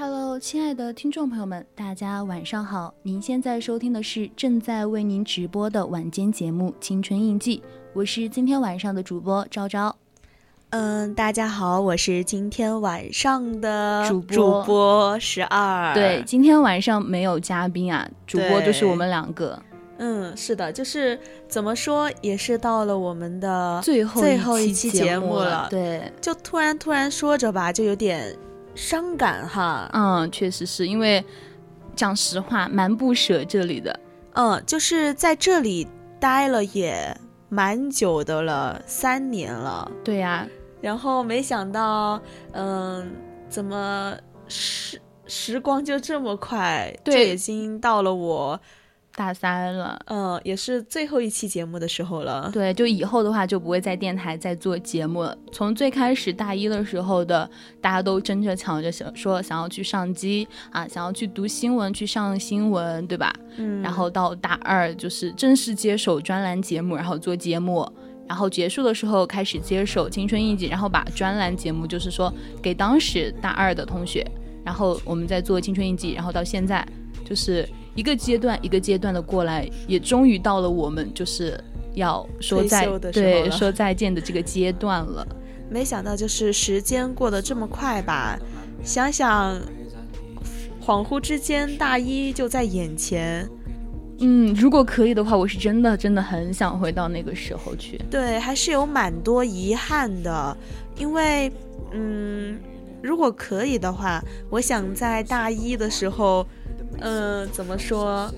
Hello，亲爱的听众朋友们，大家晚上好。您现在收听的是正在为您直播的晚间节目《青春印记》，我是今天晚上的主播昭昭。嗯，大家好，我是今天晚上的主播主播十二。对，今天晚上没有嘉宾啊，主播就是我们两个。嗯，是的，就是怎么说，也是到了我们的最后最后一期节目了。对，就突然突然说着吧，就有点。伤感哈，嗯，确实是因为讲实话蛮不舍这里的，嗯，就是在这里待了也蛮久的了，三年了，对呀，然后没想到，嗯，怎么时时光就这么快，对，已经到了我。大三了，嗯，也是最后一期节目的时候了。对，就以后的话就不会在电台再做节目了。从最开始大一的时候的，大家都争着抢着想说想要去上机啊，想要去读新闻，去上新闻，对吧？嗯。然后到大二就是正式接手专栏节目，然后做节目，然后结束的时候开始接手青春印记，然后把专栏节目就是说给当时大二的同学，然后我们在做青春印记，然后到现在就是。一个阶段一个阶段的过来，也终于到了我们就是要说再对说再见的这个阶段了。没想到就是时间过得这么快吧？想想，恍惚之间大一就在眼前。嗯，如果可以的话，我是真的真的很想回到那个时候去。对，还是有蛮多遗憾的，因为嗯。如果可以的话，我想在大一的时候，呃，怎么说？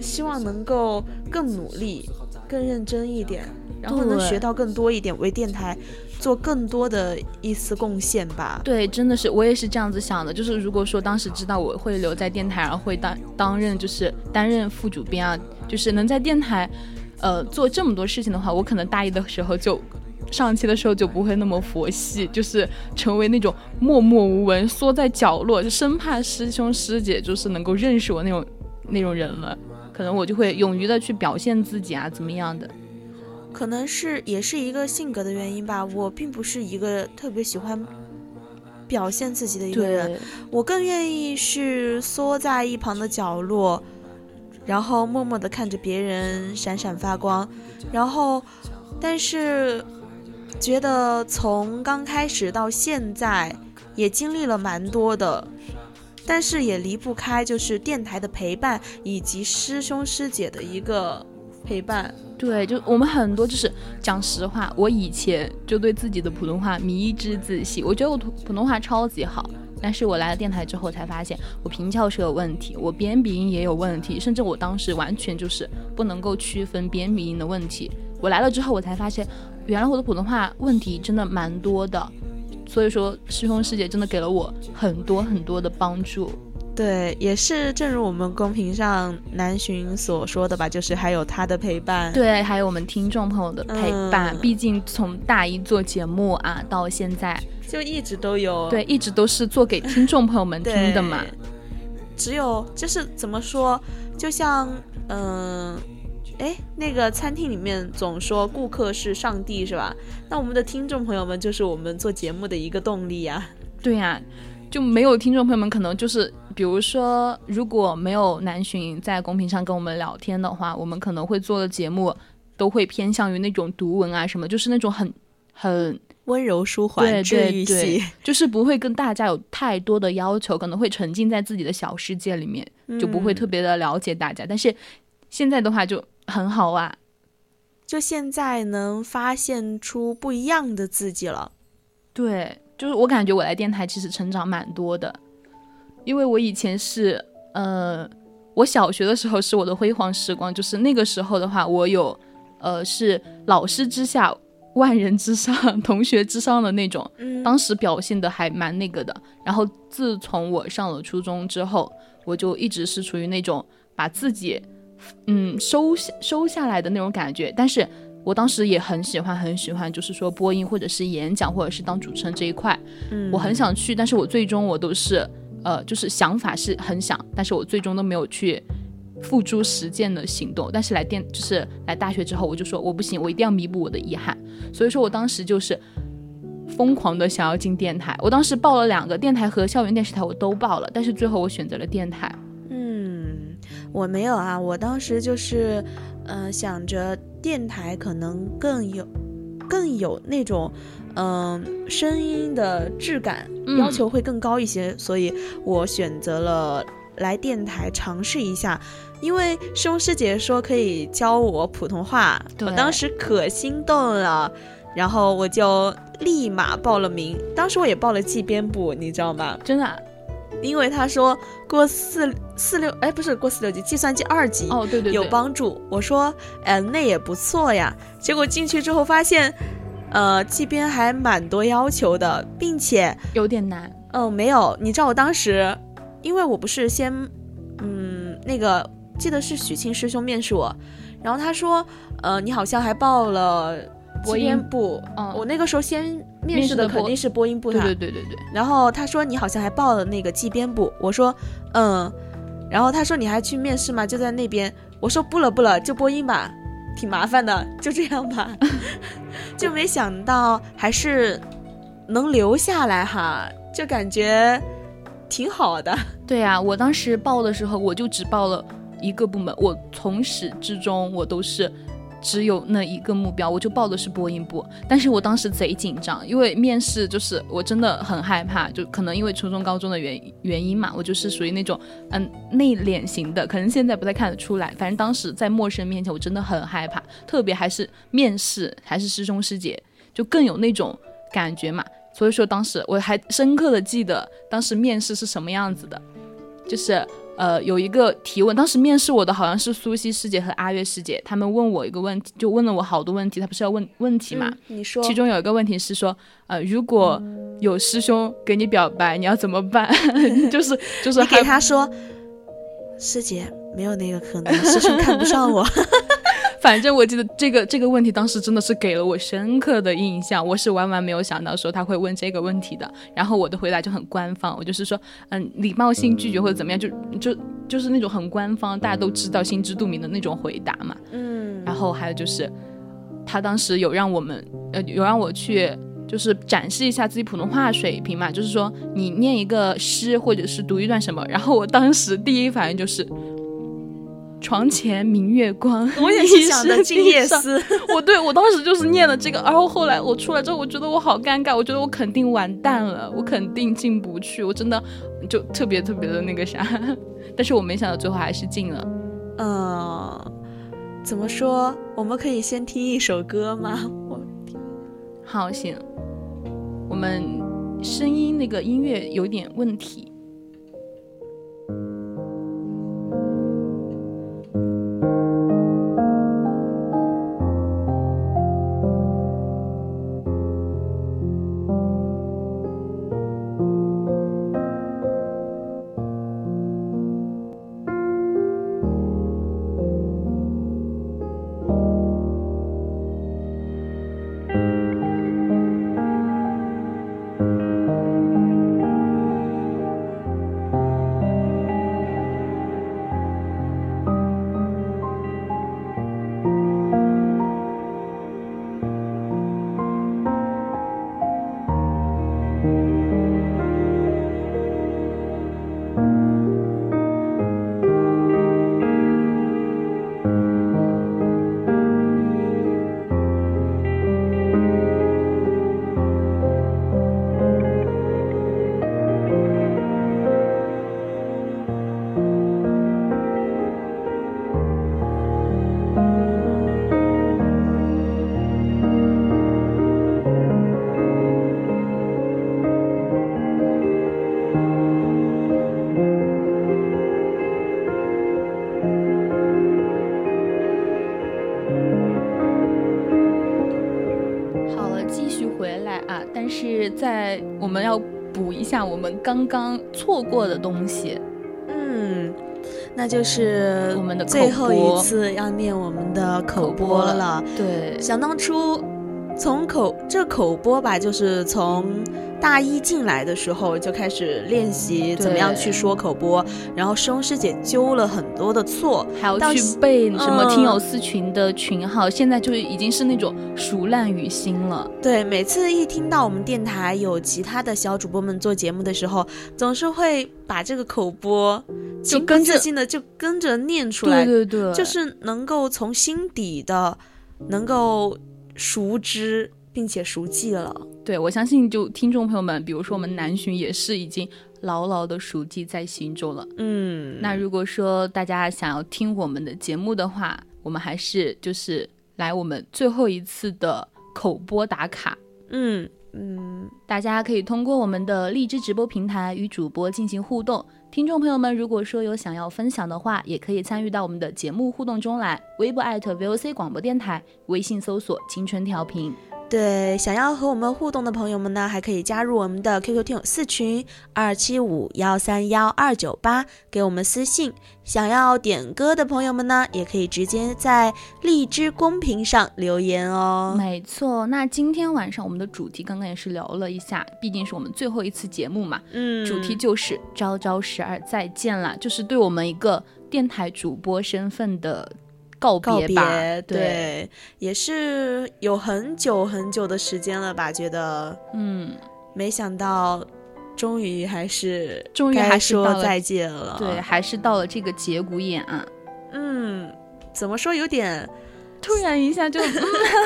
希望能够更努力、更认真一点，然后能学到更多一点，为电台做更多的一丝贡献吧。对，真的是我也是这样子想的。就是如果说当时知道我会留在电台，然后会当担任就是担任副主编啊，就是能在电台，呃，做这么多事情的话，我可能大一的时候就上期的时候就不会那么佛系，就是成为那种默默无闻、缩在角落，就生怕师兄师姐就是能够认识我那种那种人了。可能我就会勇于的去表现自己啊，怎么样的？可能是也是一个性格的原因吧。我并不是一个特别喜欢表现自己的一个人，我更愿意是缩在一旁的角落，然后默默的看着别人闪闪发光。然后，但是觉得从刚开始到现在，也经历了蛮多的。但是也离不开就是电台的陪伴，以及师兄师姐的一个陪伴。对，就我们很多就是讲实话，我以前就对自己的普通话迷之自信，我觉得我普普通话超级好。但是我来了电台之后才发现，我平翘舌有问题，我边鼻音也有问题，甚至我当时完全就是不能够区分边鼻音的问题。我来了之后，我才发现，原来我的普通话问题真的蛮多的。所以说，师兄师姐真的给了我很多很多的帮助。对，也是正如我们公屏上南巡所说的吧，就是还有他的陪伴。对，还有我们听众朋友的陪伴。毕竟从大一做节目啊，到现在就一直都有。对，一直都是做给听众朋友们听的嘛。只有就是怎么说，就像嗯。哎，那个餐厅里面总说顾客是上帝，是吧？那我们的听众朋友们就是我们做节目的一个动力呀。对呀，就没有听众朋友们，可能就是比如说，如果没有南浔在公屏上跟我们聊天的话，我们可能会做的节目都会偏向于那种读文啊什么，就是那种很很温柔舒缓、治愈系，就是不会跟大家有太多的要求，可能会沉浸在自己的小世界里面，就不会特别的了解大家。但是现在的话就。很好啊，就现在能发现出不一样的自己了。对，就是我感觉我来电台其实成长蛮多的，因为我以前是，呃，我小学的时候是我的辉煌时光，就是那个时候的话，我有，呃，是老师之下万人之上，同学之上的那种，当时表现的还蛮那个的。然后自从我上了初中之后，我就一直是处于那种把自己。嗯，收下收下来的那种感觉，但是我当时也很喜欢，很喜欢，就是说播音或者是演讲或者是当主持人这一块，嗯，我很想去，但是我最终我都是，呃，就是想法是很想，但是我最终都没有去付诸实践的行动。但是来电就是来大学之后，我就说我不行，我一定要弥补我的遗憾，所以说我当时就是疯狂的想要进电台，我当时报了两个电台和校园电视台，我都报了，但是最后我选择了电台。我没有啊，我当时就是，嗯，想着电台可能更有，更有那种，嗯，声音的质感，要求会更高一些，所以我选择了来电台尝试一下。因为师兄师姐说可以教我普通话，我当时可心动了，然后我就立马报了名。当时我也报了记编部，你知道吗？真的。因为他说过四四六，哎，不是过四六级，计算机二级哦，对对，有帮助。我说，嗯，那也不错呀。结果进去之后发现，呃，这边还蛮多要求的，并且有点难。嗯，没有，你知道我当时，因为我不是先，嗯，那个记得是许沁师兄面试我，然后他说，呃，你好像还报了。播音部，嗯，我那个时候先面试的肯定是播音部，对对对对对。然后他说你好像还报了那个记编部，我说嗯，然后他说你还去面试吗？就在那边，我说不了不了，就播音吧，挺麻烦的，就这样吧。就没想到还是能留下来哈，就感觉挺好的。对呀，我当时报的时候我就只报了一个部门，我从始至终我都是。只有那一个目标，我就报的是播音部。但是我当时贼紧张，因为面试就是我真的很害怕，就可能因为初中高中的原原因嘛，我就是属于那种嗯内敛型的，可能现在不太看得出来。反正当时在陌生人面前，我真的很害怕，特别还是面试，还是师兄师姐，就更有那种感觉嘛。所以说当时我还深刻的记得当时面试是什么样子的，就是呃有一个提问，当时面试我的好像是苏西师姐和阿月师姐，他们问我一个问题，就问了我好多问题，他不是要问问题嘛？你说，其中有一个问题是说，呃，如果有师兄给你表白，你要怎么办？就是就是给他说，师姐没有那个可能，师兄看不上我。反正我记得这个这个问题当时真的是给了我深刻的印象，我是万万没有想到说他会问这个问题的。然后我的回答就很官方，我就是说，嗯，礼貌性拒绝或者怎么样，就就就是那种很官方，大家都知道、心知肚明的那种回答嘛。嗯。然后还有就是，他当时有让我们，呃，有让我去，就是展示一下自己普通话水平嘛，就是说你念一个诗或者是读一段什么。然后我当时第一反应就是。床前明月光，我也是想的《静夜思》。我对我当时就是念了这个，然后后来我出来之后，我觉得我好尴尬，我觉得我肯定完蛋了，我肯定进不去，我真的就特别特别的那个啥。但是我没想到最后还是进了。嗯，怎么说？我们可以先听一首歌吗？我好行，我们声音那个音乐有点问题。刚刚错过的东西，嗯，那就是我们的最后一次要念我们的口播了。对，想当初从口这口播吧，就是从。大一进来的时候就开始练习怎么样去说口播，然后师兄师姐纠了很多的错，还要去背什么听友私群的群号，现在就已经是那种熟烂于心了。对，每次一听到我们电台有其他的小主播们做节目的时候，总是会把这个口播情不自禁的就跟着念出来，对对对，就是能够从心底的能够熟知并且熟记了。对，我相信就听众朋友们，比如说我们南巡也是已经牢牢的熟记在心中了。嗯，那如果说大家想要听我们的节目的话，我们还是就是来我们最后一次的口播打卡。嗯嗯，大家可以通过我们的荔枝直播平台与主播进行互动。听众朋友们，如果说有想要分享的话，也可以参与到我们的节目互动中来。微博 @VOC 广播电台，微信搜索“青春调频”。对，想要和我们互动的朋友们呢，还可以加入我们的 QQ 听友四群二七五幺三幺二九八，给我们私信。想要点歌的朋友们呢，也可以直接在荔枝公屏上留言哦。没错，那今天晚上我们的主题刚刚也是聊了一下，毕竟是我们最后一次节目嘛，嗯，主题就是朝朝十二再见啦，就是对我们一个电台主播身份的。告别吧，对，也是有很久很久的时间了吧？觉得，嗯，没想到，终于还是，终于还是说再见了，对，还是到了这个节骨眼啊。嗯，怎么说有点，突然一下就，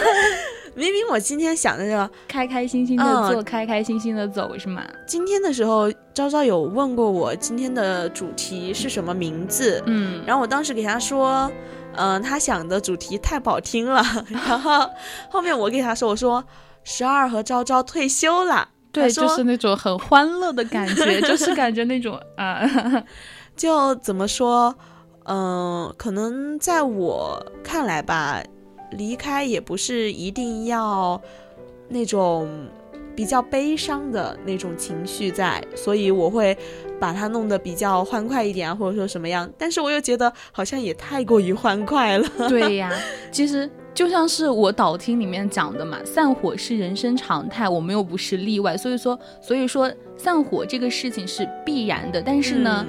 明明我今天想的就开开心心的做，开开心心的走，是吗？今天的时候，昭昭有问过我今天的主题是什么名字，嗯，然后我当时给他说。嗯，他想的主题太不好听了，然后后面我给他说，我说十二和昭昭退休了，对，就是那种很欢乐的感觉，就是 感觉那种啊，就怎么说，嗯，可能在我看来吧，离开也不是一定要那种比较悲伤的那种情绪在，所以我会把它弄得比较欢快一点啊，或者说什么样，但是我又觉得好像也太过于欢快了。对呀，其实。就像是我导听里面讲的嘛，散伙是人生常态，我们又不是例外，所以说，所以说散伙这个事情是必然的。但是呢，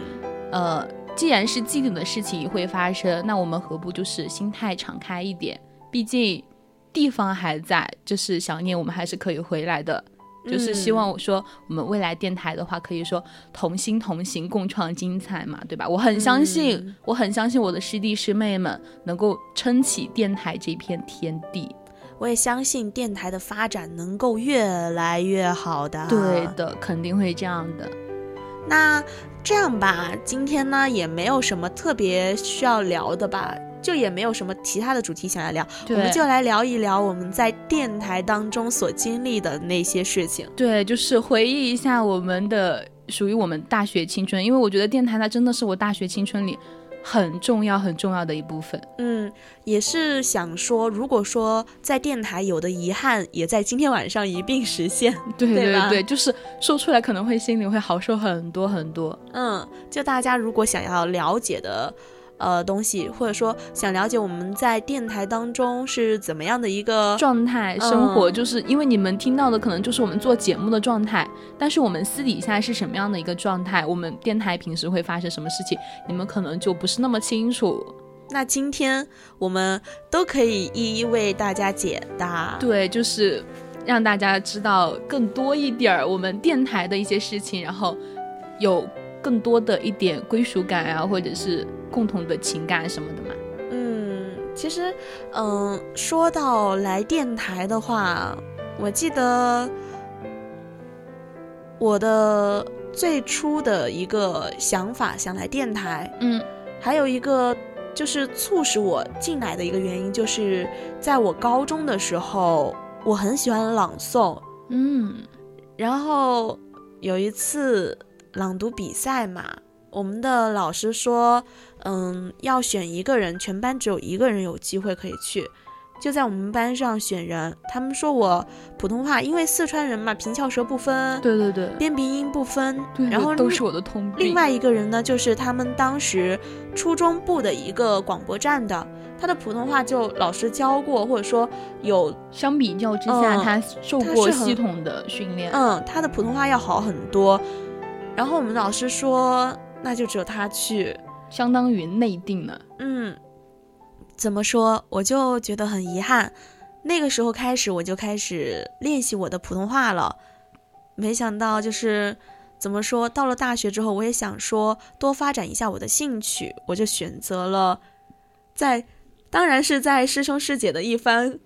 呃，既然是既定的事情会发生，那我们何不就是心态敞开一点？毕竟地方还在，就是想念我们还是可以回来的。就是希望我说，我们未来电台的话，可以说同心同行，共创精彩嘛，对吧？我很相信，我很相信我的师弟师妹们能够撑起电台这片天地。我也相信电台的发展能够越来越好的。对的，肯定会这样的。那这样吧，今天呢也没有什么特别需要聊的吧。就也没有什么其他的主题想要聊，我们就来聊一聊我们在电台当中所经历的那些事情。对，就是回忆一下我们的属于我们大学青春，因为我觉得电台它真的是我大学青春里很重要很重要的一部分。嗯，也是想说，如果说在电台有的遗憾，也在今天晚上一并实现。对对对，就是说出来可能会心里会好受很多很多。嗯，就大家如果想要了解的。呃，东西或者说想了解我们在电台当中是怎么样的一个状态生活，就是因为你们听到的可能就是我们做节目的状态，但是我们私底下是什么样的一个状态，我们电台平时会发生什么事情，你们可能就不是那么清楚。那今天我们都可以一一为大家解答，对，就是让大家知道更多一点儿我们电台的一些事情，然后有更多的一点归属感啊，或者是。共同的情感什么的嘛，嗯，其实，嗯，说到来电台的话，我记得我的最初的一个想法想来电台，嗯，还有一个就是促使我进来的一个原因，就是在我高中的时候，我很喜欢朗诵，嗯，然后有一次朗读比赛嘛。我们的老师说，嗯，要选一个人，全班只有一个人有机会可以去，就在我们班上选人。他们说我普通话，因为四川人嘛，平翘舌不分，对对对，边鼻音不分，然后都是我的通病。另外一个人呢，就是他们当时初中部的一个广播站的，他的普通话就老师教过，或者说有相比较之下，他受过系统的训练，嗯，他的普通话要好很多。然后我们老师说。那就只有他去，相当于内定了。嗯，怎么说？我就觉得很遗憾。那个时候开始，我就开始练习我的普通话了。没想到，就是怎么说，到了大学之后，我也想说多发展一下我的兴趣，我就选择了在，当然是在师兄师姐的一番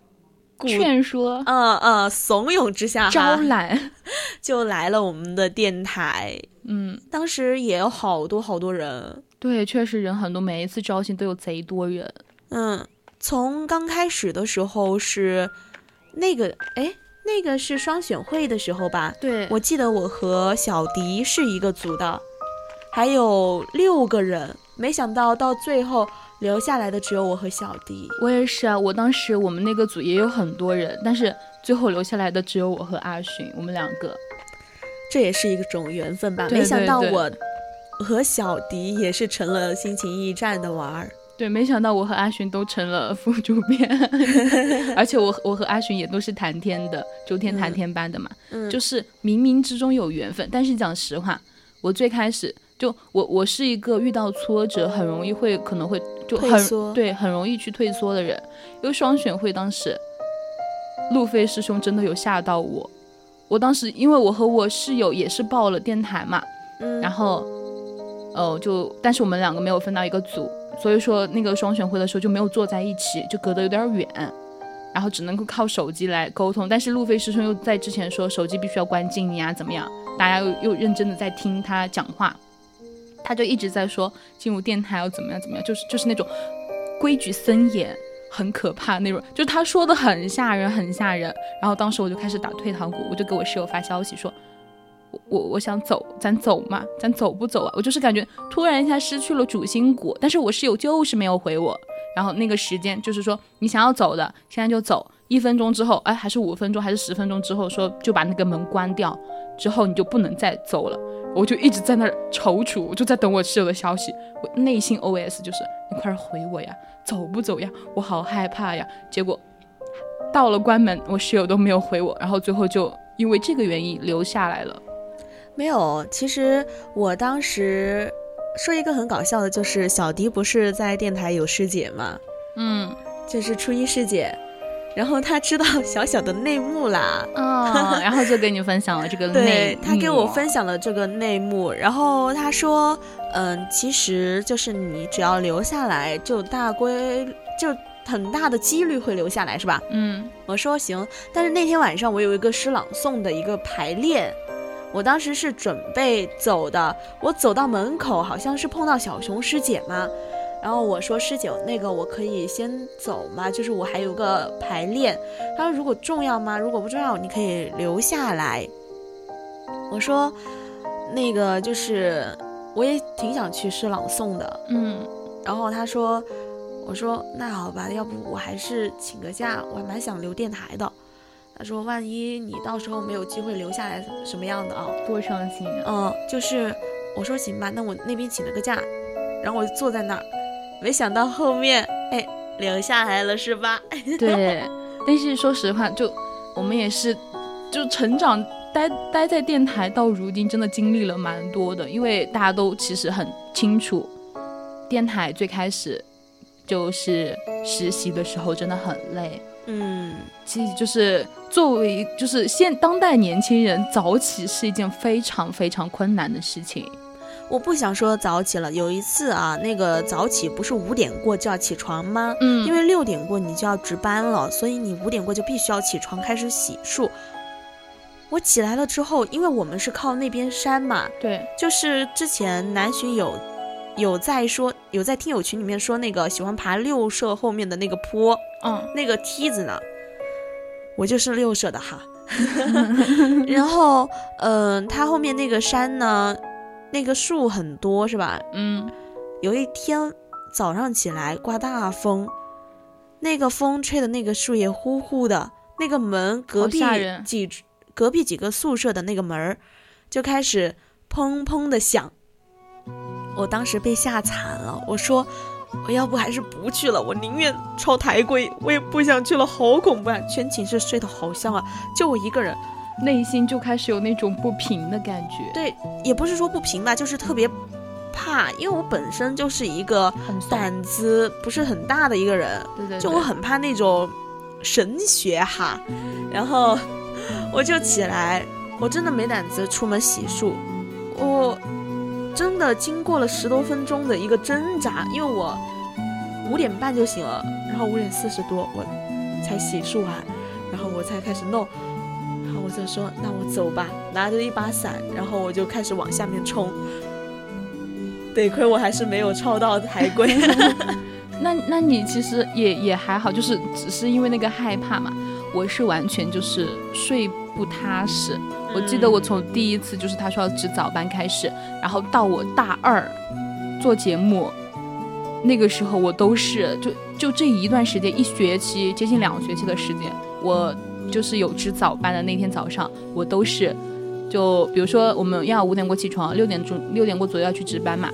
劝说，嗯嗯，怂恿之下，招揽，就来了我们的电台。嗯，当时也有好多好多人，对，确实人很多，每一次招新都有贼多人。嗯，从刚开始的时候是那个，哎，那个是双选会的时候吧？对，我记得我和小迪是一个组的，还有六个人，没想到到最后留下来的只有我和小迪。我也是啊，我当时我们那个组也有很多人，但是最后留下来的只有我和阿寻，我们两个。这也是一种缘分吧。没想到我和小迪也是成了心情驿站的玩儿。对，没想到我和阿寻都成了副主编，而且我我和阿寻也都是谈天的，周天谈天班的嘛。嗯，就是冥冥之中有缘分。但是讲实话，我最开始就我我是一个遇到挫折很容易会可能会就很对很容易去退缩的人。因为双选会当时，路飞师兄真的有吓到我。我当时因为我和我室友也是报了电台嘛，嗯，然后，呃，就但是我们两个没有分到一个组，所以说那个双选会的时候就没有坐在一起，就隔得有点远，然后只能够靠手机来沟通。但是路飞师兄又在之前说手机必须要关静音啊，怎么样？大家又又认真的在听他讲话，他就一直在说进入电台要怎么样怎么样，就是就是那种规矩森严。很可怕那种，就是他说的很吓人，很吓人。然后当时我就开始打退堂鼓，我就给我室友发消息说，我我我想走，咱走嘛，咱走不走啊？我就是感觉突然一下失去了主心骨，但是我室友就是没有回我。然后那个时间就是说，你想要走的，现在就走。一分钟之后，哎，还是五分钟，还是十分钟之后，说就把那个门关掉，之后你就不能再走了。我就一直在那儿踌躇，我就在等我室友的消息。我内心 OS 就是：你快点回我呀，走不走呀？我好害怕呀。结果到了关门，我室友都没有回我，然后最后就因为这个原因留下来了。没有，其实我当时。说一个很搞笑的，就是小迪不是在电台有师姐吗？嗯，就是初一师姐，然后他知道小小的内幕啦，哦，然后就跟你分享了这个内幕。他给我分享了这个内幕，然后他说，嗯，其实就是你只要留下来，就大规就很大的几率会留下来，是吧？嗯，我说行，但是那天晚上我有一个诗朗诵的一个排练。我当时是准备走的，我走到门口，好像是碰到小熊师姐嘛，然后我说师姐，那个我可以先走吗？就是我还有个排练。她说如果重要吗？如果不重要，你可以留下来。我说那个就是我也挺想去诗朗诵的，嗯。然后他说，我说那好吧，要不我还是请个假，我还蛮想留电台的。他说：“万一你到时候没有机会留下来，什么样的啊？多伤心啊！嗯，就是我说行吧，那我那边请了个假，然后我就坐在那儿，没想到后面哎留下来了是吧？对，但是说实话，就我们也是，就成长待待在电台到如今，真的经历了蛮多的，因为大家都其实很清楚，电台最开始就是实习的时候真的很累。”嗯，其实就是作为就是现当代年轻人早起是一件非常非常困难的事情。我不想说早起了，有一次啊，那个早起不是五点过就要起床吗？嗯，因为六点过你就要值班了，所以你五点过就必须要起床开始洗漱。我起来了之后，因为我们是靠那边山嘛，对，就是之前南浔有有在说有在听友群里面说那个喜欢爬六社后面的那个坡。嗯，那个梯子呢，我就是六社的哈。然后，嗯，它后面那个山呢，那个树很多，是吧？嗯。有一天早上起来刮大风，那个风吹的那个树叶呼呼的，那个门隔壁几隔壁几个宿舍的那个门儿就开始砰砰的响。我当时被吓惨了，我说。我要不还是不去了，我宁愿抄台规，我也不想去了，好恐怖啊！全寝室睡得好香啊，就我一个人，内心就开始有那种不平的感觉。对，也不是说不平吧，就是特别怕，因为我本身就是一个胆子不是很大的一个人，对对，就我很怕那种神学哈，然后我就起来，我真的没胆子出门洗漱，我。真的经过了十多分钟的一个挣扎，因为我五点半就醒了，然后五点四十多我才洗漱完，然后我才开始弄，然后我就说那我走吧，拿着一把伞，然后我就开始往下面冲。得亏我还是没有抄到台规，那那你其实也也还好，就是只是因为那个害怕嘛。我是完全就是睡不踏实。我记得我从第一次就是他说要值早班开始，然后到我大二做节目，那个时候我都是就就这一段时间一学期接近两个学期的时间，我就是有值早班的那天早上，我都是就比如说我们要五点过起床，六点钟六点过左右要去值班嘛，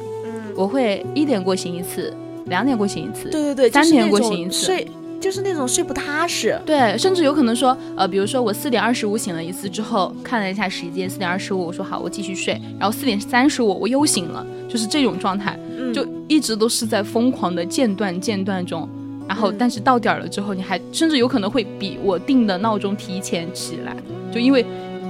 我会一点过醒一次，两点过醒一次，对对对，三点过醒一次。就是那种睡不踏实，对，甚至有可能说，呃，比如说我四点二十五醒了一次之后，看了一下时间，四点二十五，我说好，我继续睡，然后四点三十五我又醒了，就是这种状态，就一直都是在疯狂的间断间断中，然后但是到点了之后，你还甚至有可能会比我定的闹钟提前起来，就因为。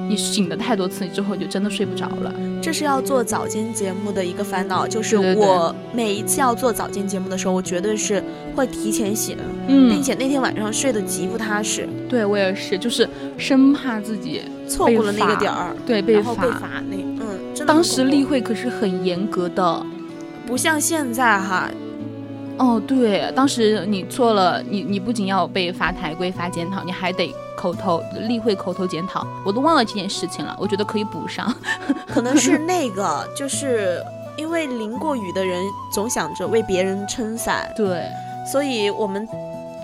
你醒了太多次之后，就真的睡不着了。这是要做早间节目的一个烦恼，就是我每一次要做早间节目的时候，我绝对是会提前醒，嗯，并且那天晚上睡得极不踏实。对我也是，就是生怕自己错过了那个点儿，对，被罚。被罚那，嗯，当时例会可是很严格的，不像现在哈。哦，对，当时你错了，你你不仅要被罚台规、罚检讨，你还得口头例会口头检讨，我都忘了这件事情了。我觉得可以补上，可能是那个，就是因为淋过雨的人总想着为别人撑伞，对，所以我们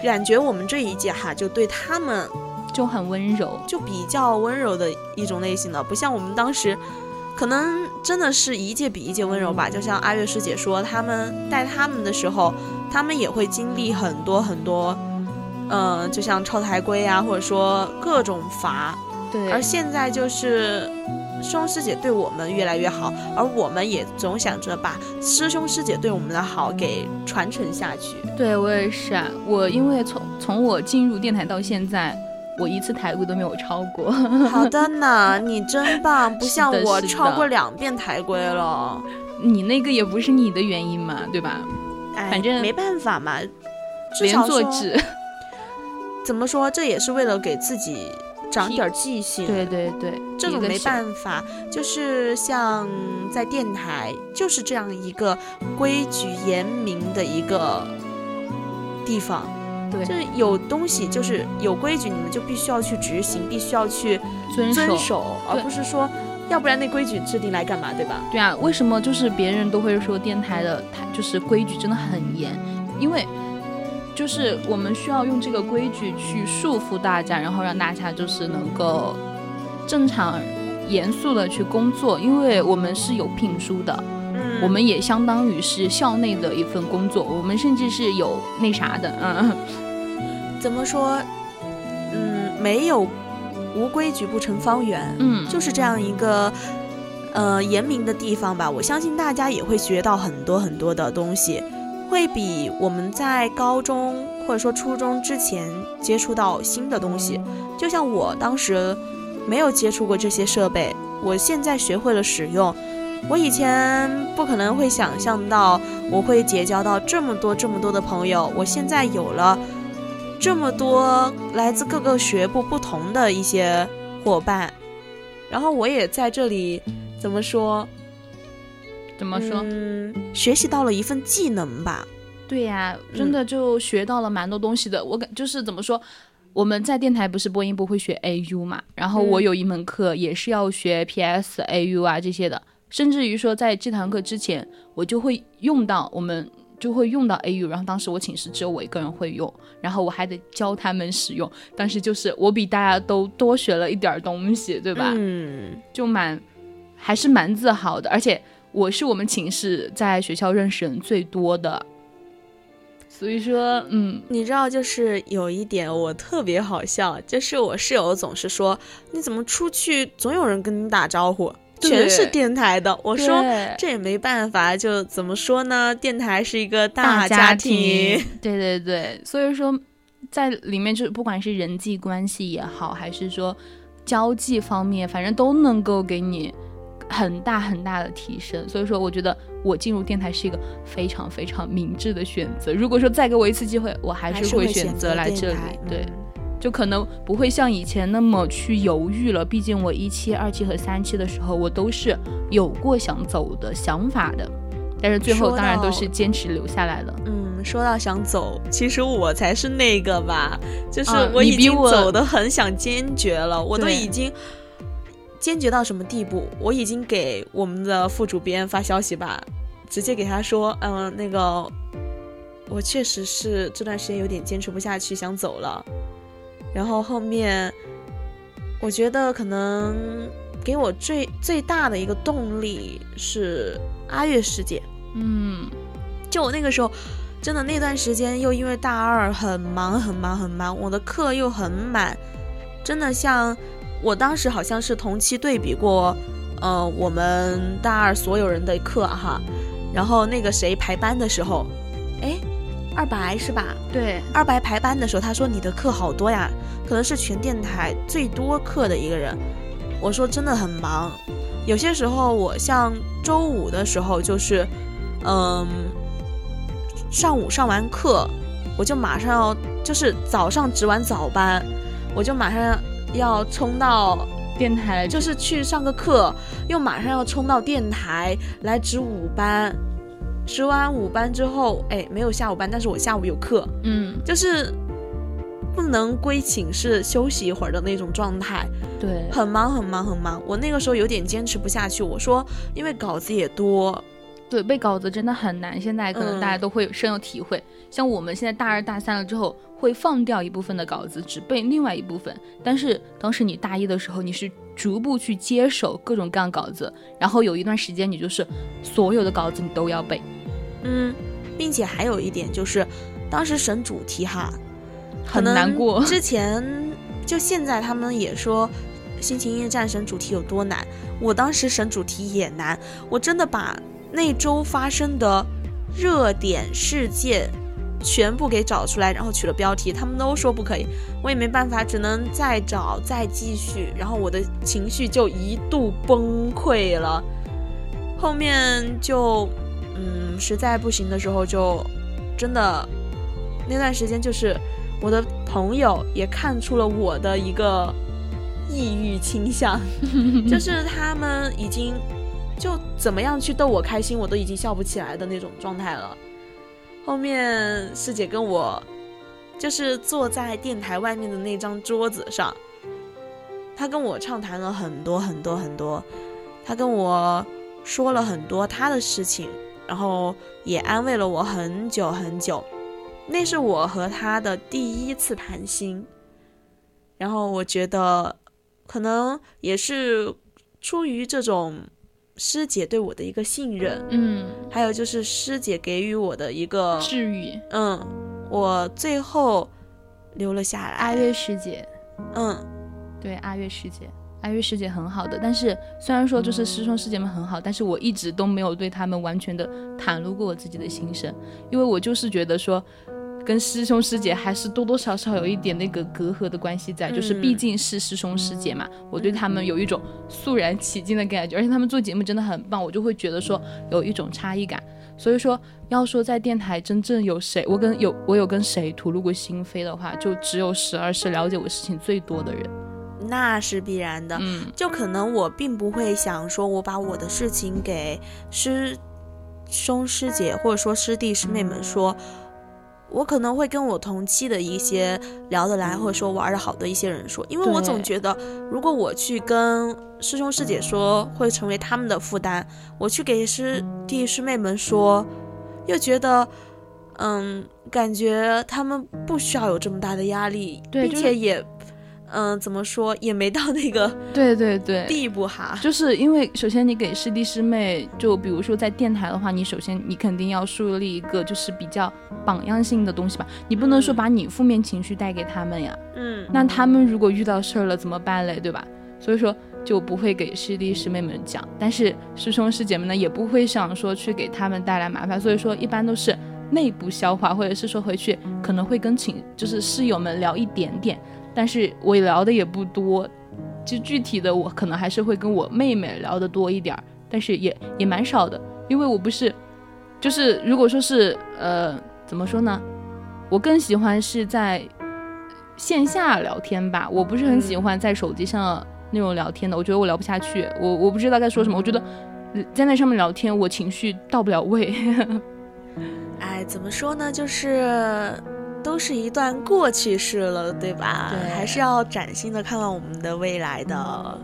感觉我们这一届哈，就对他们就很温柔，就比较温柔的一种类型的，不像我们当时。可能真的是一届比一届温柔吧，就像阿月师姐说，他们带他们的时候，他们也会经历很多很多，嗯，就像抄台规啊，或者说各种罚。对。而现在就是师兄师姐对我们越来越好，而我们也总想着把师兄师姐对我们的好给传承下去。对我也是啊，我因为从从我进入电台到现在。我一次台规都没有超过。好的 呢，你真棒，不像我超过两遍台规了。你那个也不是你的原因嘛，对吧？反正没办法嘛，连坐制。怎么说？这也是为了给自己长点记性。对对对，这种没办法，就是像在电台，就是这样一个规矩严明的一个地方。对，就是有东西，就是有规矩，你们就必须要去执行，必须要去遵守，而不是说，要不然那规矩制定来干嘛，对吧？对啊，为什么就是别人都会说电台的台就是规矩真的很严？因为就是我们需要用这个规矩去束缚大家，然后让大家就是能够正常严肃的去工作，因为我们是有聘书的。我们也相当于是校内的一份工作，我们甚至是有那啥的，嗯，怎么说？嗯，没有无规矩不成方圆，嗯，就是这样一个呃严明的地方吧。我相信大家也会学到很多很多的东西，会比我们在高中或者说初中之前接触到新的东西。就像我当时没有接触过这些设备，我现在学会了使用。我以前不可能会想象到我会结交到这么多这么多的朋友，我现在有了这么多来自各个学部不同的一些伙伴，然后我也在这里怎么说？怎么说？嗯，学习到了一份技能吧。对呀，真的就学到了蛮多东西的。我感就是怎么说？我们在电台不是播音部会学 AU 嘛？然后我有一门课也是要学 PS、AU 啊这些的。甚至于说，在这堂课之前，我就会用到，我们就会用到 AU。然后当时我寝室只有我一个人会用，然后我还得教他们使用。但是就是我比大家都多学了一点东西，对吧？嗯，就蛮还是蛮自豪的。而且我是我们寝室在学校认识人最多的，所以说，嗯，你知道，就是有一点我特别好笑，就是我室友总是说，你怎么出去总有人跟你打招呼。全是电台的，我说这也没办法，就怎么说呢？电台是一个大家庭，对对对，所以说在里面就不管是人际关系也好，还是说交际方面，反正都能够给你很大很大的提升。所以说，我觉得我进入电台是一个非常非常明智的选择。如果说再给我一次机会，我还是会选择来这里。对。就可能不会像以前那么去犹豫了，毕竟我一期、二期和三期的时候，我都是有过想走的想法的，但是最后当然都是坚持留下来了。嗯，说到想走，其实我才是那个吧，就是我已经走的很想坚决了，我都已经坚决到什么地步？我已经给我们的副主编发消息吧，直接给他说，嗯，那个我确实是这段时间有点坚持不下去，想走了。然后后面，我觉得可能给我最最大的一个动力是阿月师姐。嗯，就我那个时候，真的那段时间又因为大二很忙很忙很忙，我的课又很满，真的像我当时好像是同期对比过，呃，我们大二所有人的课哈，然后那个谁排班的时候，哎。二白是吧？对，二白排班的时候，他说你的课好多呀，可能是全电台最多课的一个人。我说真的很忙，有些时候我像周五的时候，就是，嗯，上午上完课，我就马上要，就是早上值完早班，我就马上要冲到电台，就是去上个课，又马上要冲到电台来值午班。值完午班之后，哎，没有下午班，但是我下午有课，嗯，就是不能归寝室休息一会儿的那种状态，对，很忙很忙很忙。我那个时候有点坚持不下去，我说因为稿子也多，对，背稿子真的很难。现在可能大家都会深有体会，像我们现在大二大三了之后，会放掉一部分的稿子，只背另外一部分。但是当时你大一的时候，你是。逐步去接手各种各样稿子，然后有一段时间你就是所有的稿子你都要背，嗯，并且还有一点就是，当时审主题哈，很难过。之前就现在他们也说《心情驿站》审主题有多难，我当时审主题也难，我真的把那周发生的热点事件。全部给找出来，然后取了标题，他们都说不可以，我也没办法，只能再找再继续，然后我的情绪就一度崩溃了。后面就，嗯，实在不行的时候，就真的那段时间，就是我的朋友也看出了我的一个抑郁倾向，就是他们已经就怎么样去逗我开心，我都已经笑不起来的那种状态了。后面师姐跟我，就是坐在电台外面的那张桌子上，她跟我畅谈了很多很多很多，她跟我说了很多她的事情，然后也安慰了我很久很久。那是我和她的第一次谈心，然后我觉得，可能也是出于这种。师姐对我的一个信任，嗯，还有就是师姐给予我的一个治愈，嗯，我最后留了下来。阿月师姐，嗯，对，阿月师姐，阿月师姐很好的，但是虽然说就是师兄师姐们很好，但是我一直都没有对他们完全的袒露过我自己的心声，因为我就是觉得说。跟师兄师姐还是多多少少有一点那个隔阂的关系在，就是毕竟是师兄师姐嘛，我对他们有一种肃然起敬的感觉，而且他们做节目真的很棒，我就会觉得说有一种差异感。所以说，要说在电台真正有谁，我跟有我有跟谁吐露过心扉的话，就只有十二是了解我事情最多的人，那是必然的。嗯，就可能我并不会想说我把我的事情给师兄师姐或者说师弟师妹们说。我可能会跟我同期的一些聊得来或者说玩得好的一些人说，因为我总觉得，如果我去跟师兄师姐说，会成为他们的负担；我去给师弟师妹们说，又觉得，嗯，感觉他们不需要有这么大的压力，并且也。嗯，怎么说也没到那个 对对对地步哈。就是因为首先你给师弟师妹，就比如说在电台的话，你首先你肯定要树立一个就是比较榜样性的东西吧，你不能说把你负面情绪带给他们呀。嗯。那他们如果遇到事儿了怎么办嘞？对吧？所以说就不会给师弟师妹们讲，但是师兄师姐们呢也不会想说去给他们带来麻烦，所以说一般都是内部消化，或者是说回去可能会跟寝就是室友们聊一点点。但是我聊的也不多，就具体的我可能还是会跟我妹妹聊的多一点儿，但是也也蛮少的，因为我不是，就是如果说是呃怎么说呢，我更喜欢是在线下聊天吧，我不是很喜欢在手机上那种聊天的，我觉得我聊不下去，我我不知道该说什么，我觉得在那上面聊天我情绪到不了位。哎，怎么说呢，就是。都是一段过去式了，对吧？对，还是要崭新的看望我们的未来的。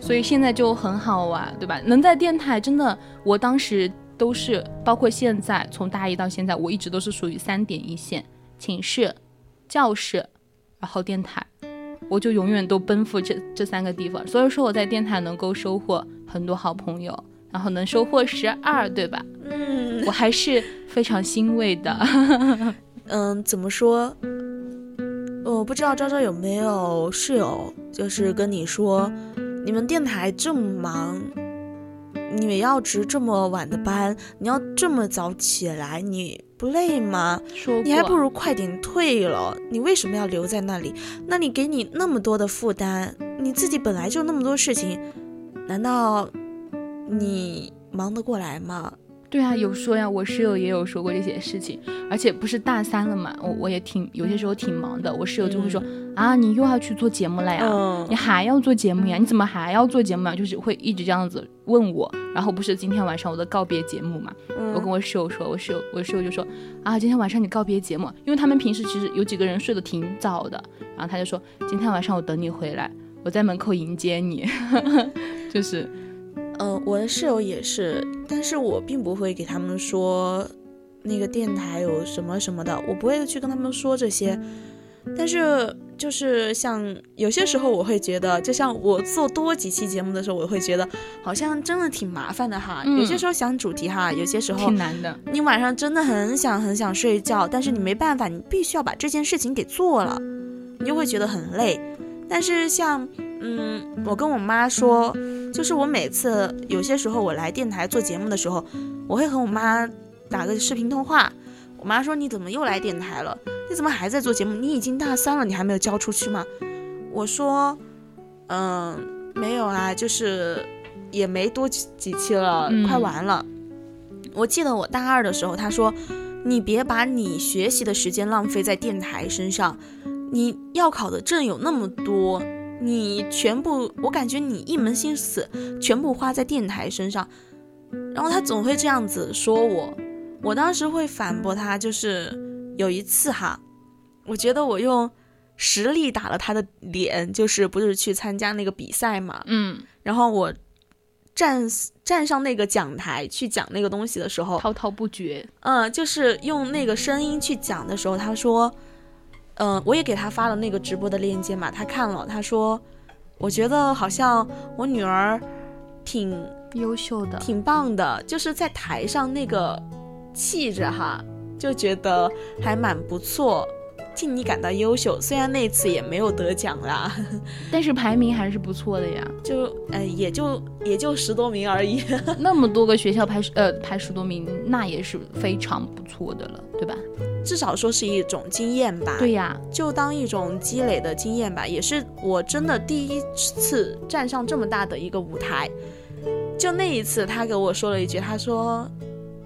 所以现在就很好啊，对吧？能在电台，真的，我当时都是，包括现在，从大一到现在，我一直都是属于三点一线：寝室、教室，然后电台，我就永远都奔赴这这三个地方。所以说我在电台能够收获很多好朋友，然后能收获十二，对吧？嗯，我还是非常欣慰的。嗯，怎么说？我不知道昭昭有没有室友，就是跟你说，你们电台这么忙，你们要值这么晚的班，你要这么早起来，你不累吗？说你还不如快点退了。你为什么要留在那里？那你给你那么多的负担，你自己本来就那么多事情，难道你忙得过来吗？对啊，有说呀，我室友也有说过这些事情，而且不是大三了嘛，我我也挺有些时候挺忙的，我室友就会说，啊，你又要去做节目了呀？你还要做节目呀？你怎么还要做节目啊？就是会一直这样子问我。然后不是今天晚上我的告别节目嘛？我跟我室友说，我室友我室友就说啊，今天晚上你告别节目，因为他们平时其实有几个人睡得挺早的。然后他就说，今天晚上我等你回来，我在门口迎接你。就是，呃，我的室友也是，但是我并不会给他们说那个电台有什么什么的，我不会去跟他们说这些。但是就是像有些时候，我会觉得，就像我做多几期节目的时候，我会觉得好像真的挺麻烦的哈。有些时候想主题哈，有些时候挺难的。你晚上真的很想很想睡觉，但是你没办法，你必须要把这件事情给做了，你就会觉得很累。但是像嗯，我跟我妈说，就是我每次有些时候我来电台做节目的时候，我会和我妈打个视频通话。我妈说：“你怎么又来电台了？你怎么还在做节目？你已经大三了，你还没有交出去吗？”我说：“嗯，没有啊，就是也没多几几期了，快完了。”我记得我大二的时候，她说：“你别把你学习的时间浪费在电台身上，你要考的证有那么多，你全部，我感觉你一门心思全部花在电台身上。”然后他总会这样子说我。我当时会反驳他，就是有一次哈，我觉得我用实力打了他的脸，就是不是去参加那个比赛嘛，嗯，然后我站站上那个讲台去讲那个东西的时候，滔滔不绝，嗯，就是用那个声音去讲的时候，他说，嗯，我也给他发了那个直播的链接嘛，他看了，他说，我觉得好像我女儿挺优秀的，挺棒的，就是在台上那个。气质哈，就觉得还蛮不错，替你感到优秀。虽然那次也没有得奖啦，但是排名还是不错的呀。就呃，也就也就十多名而已。那么多个学校排呃排十多名，那也是非常不错的了，对吧？至少说是一种经验吧。对呀，就当一种积累的经验吧。也是我真的第一次站上这么大的一个舞台。就那一次，他给我说了一句，他说。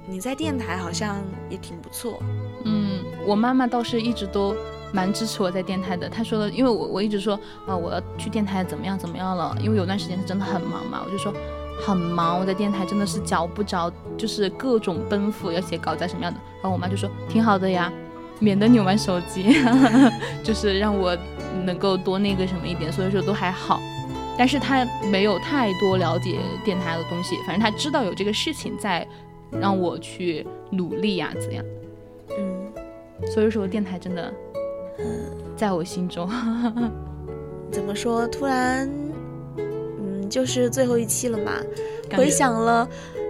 你在电台好像也挺不错，嗯，我妈妈倒是一直都蛮支持我在电台的。她说的，因为我我一直说啊，我要去电台怎么样怎么样了，因为有段时间是真的很忙嘛，我就说很忙，我在电台真的是脚不着，就是各种奔赴要写稿子什么样的。然后我妈就说挺好的呀，免得你玩手机，就是让我能够多那个什么一点，所以说都还好。但是他没有太多了解电台的东西，反正他知道有这个事情在。让我去努力呀，怎样？嗯，所以说电台真的，在我心中，怎么说？突然，嗯，就是最后一期了嘛，回想了，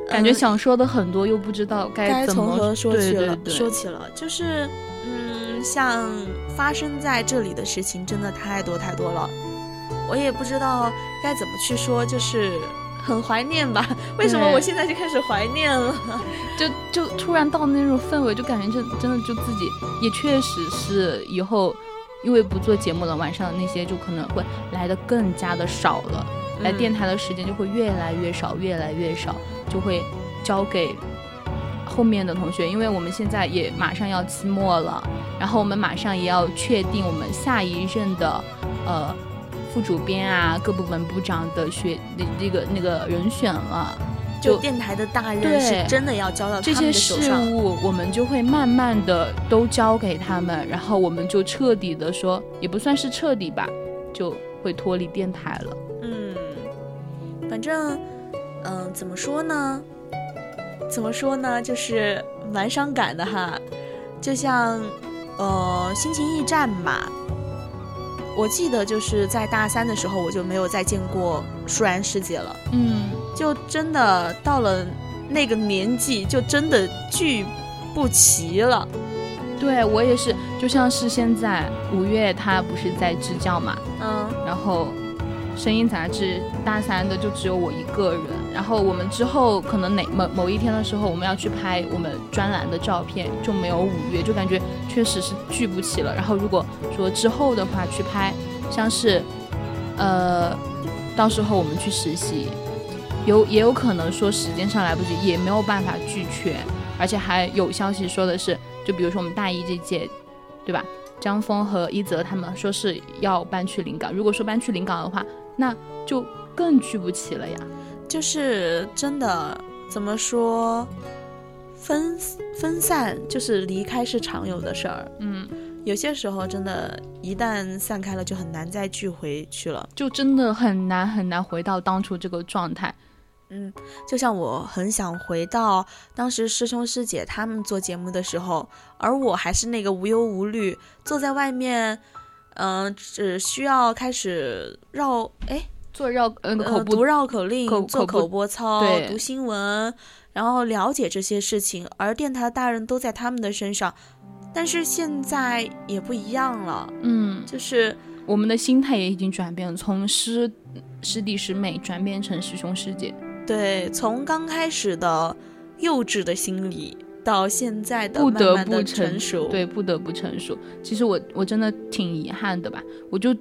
感觉想说的很多，又不知道该从何说起了。说起了，就是，嗯，像发生在这里的事情真的太多太多了，我也不知道该怎么去说，就是。很怀念吧？为什么我现在就开始怀念了？就就突然到那种氛围，就感觉就真的就自己也确实是以后，因为不做节目了，晚上的那些就可能会来的更加的少了，来电台的时间就会越来越少，越来越少，就会交给后面的同学，因为我们现在也马上要期末了，然后我们马上也要确定我们下一任的，呃。副主编啊，各部门部长的学那那个那个人选了，就电台的大任是真的要交到这些事物，我们就会慢慢的都交给他们，然后我们就彻底的说，也不算是彻底吧，就会脱离电台了。嗯，反正，嗯，怎么说呢？怎么说呢？就是蛮伤感的哈，就像，呃，心情驿站嘛。我记得就是在大三的时候，我就没有再见过舒然师姐了。嗯，就真的到了那个年纪，就真的聚不齐了。对我也是，就像是现在五月，他不是在支教嘛？嗯，然后。声音杂志大三的就只有我一个人，然后我们之后可能哪某某一天的时候，我们要去拍我们专栏的照片，就没有五月，就感觉确实是聚不起了。然后如果说之后的话去拍，像是，呃，到时候我们去实习，有也有可能说时间上来不及，也没有办法聚全，而且还有消息说的是，就比如说我们大一这届，对吧？张峰和一泽他们说是要搬去临港。如果说搬去临港的话，那就更聚不齐了呀。就是真的，怎么说，分分散就是离开是常有的事儿。嗯，有些时候真的，一旦散开了，就很难再聚回去了，就真的很难很难回到当初这个状态。嗯，就像我很想回到当时师兄师姐他们做节目的时候，而我还是那个无忧无虑坐在外面，嗯，只需要开始绕哎做绕呃口读绕口令、做口口播操、读新闻，然后了解这些事情，而电台大人都在他们的身上，但是现在也不一样了，嗯，就是我们的心态也已经转变了，从师师弟师妹转变成师兄师姐。对，从刚开始的幼稚的心理，到现在的不得不成熟，对，不得不成熟。其实我我真的挺遗憾的吧，我就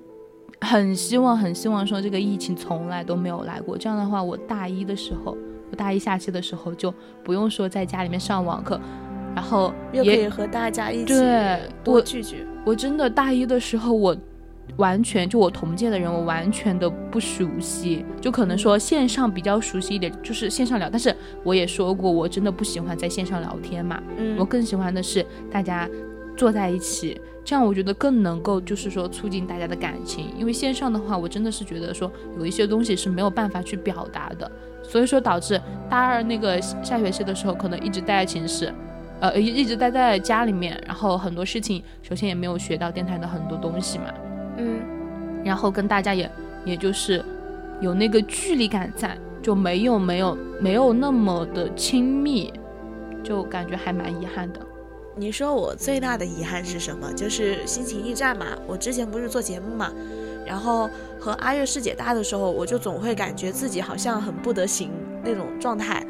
很希望很希望说这个疫情从来都没有来过。这样的话，我大一的时候，我大一下期的时候就不用说在家里面上网课，然后也可以和大家一起对多聚聚。我真的大一的时候我。完全就我同届的人，我完全的不熟悉，就可能说线上比较熟悉一点，就是线上聊。但是我也说过，我真的不喜欢在线上聊天嘛，嗯，我更喜欢的是大家坐在一起，这样我觉得更能够就是说促进大家的感情。因为线上的话，我真的是觉得说有一些东西是没有办法去表达的，所以说导致大二那个下学期的时候，可能一直待在寝室，呃，一一直待在家里面，然后很多事情首先也没有学到电台的很多东西嘛。嗯，然后跟大家也也就是有那个距离感在，就没有没有没有那么的亲密，就感觉还蛮遗憾的。你说我最大的遗憾是什么？就是心情驿站嘛。我之前不是做节目嘛，然后和阿月师姐搭的时候，我就总会感觉自己好像很不得行那种状态。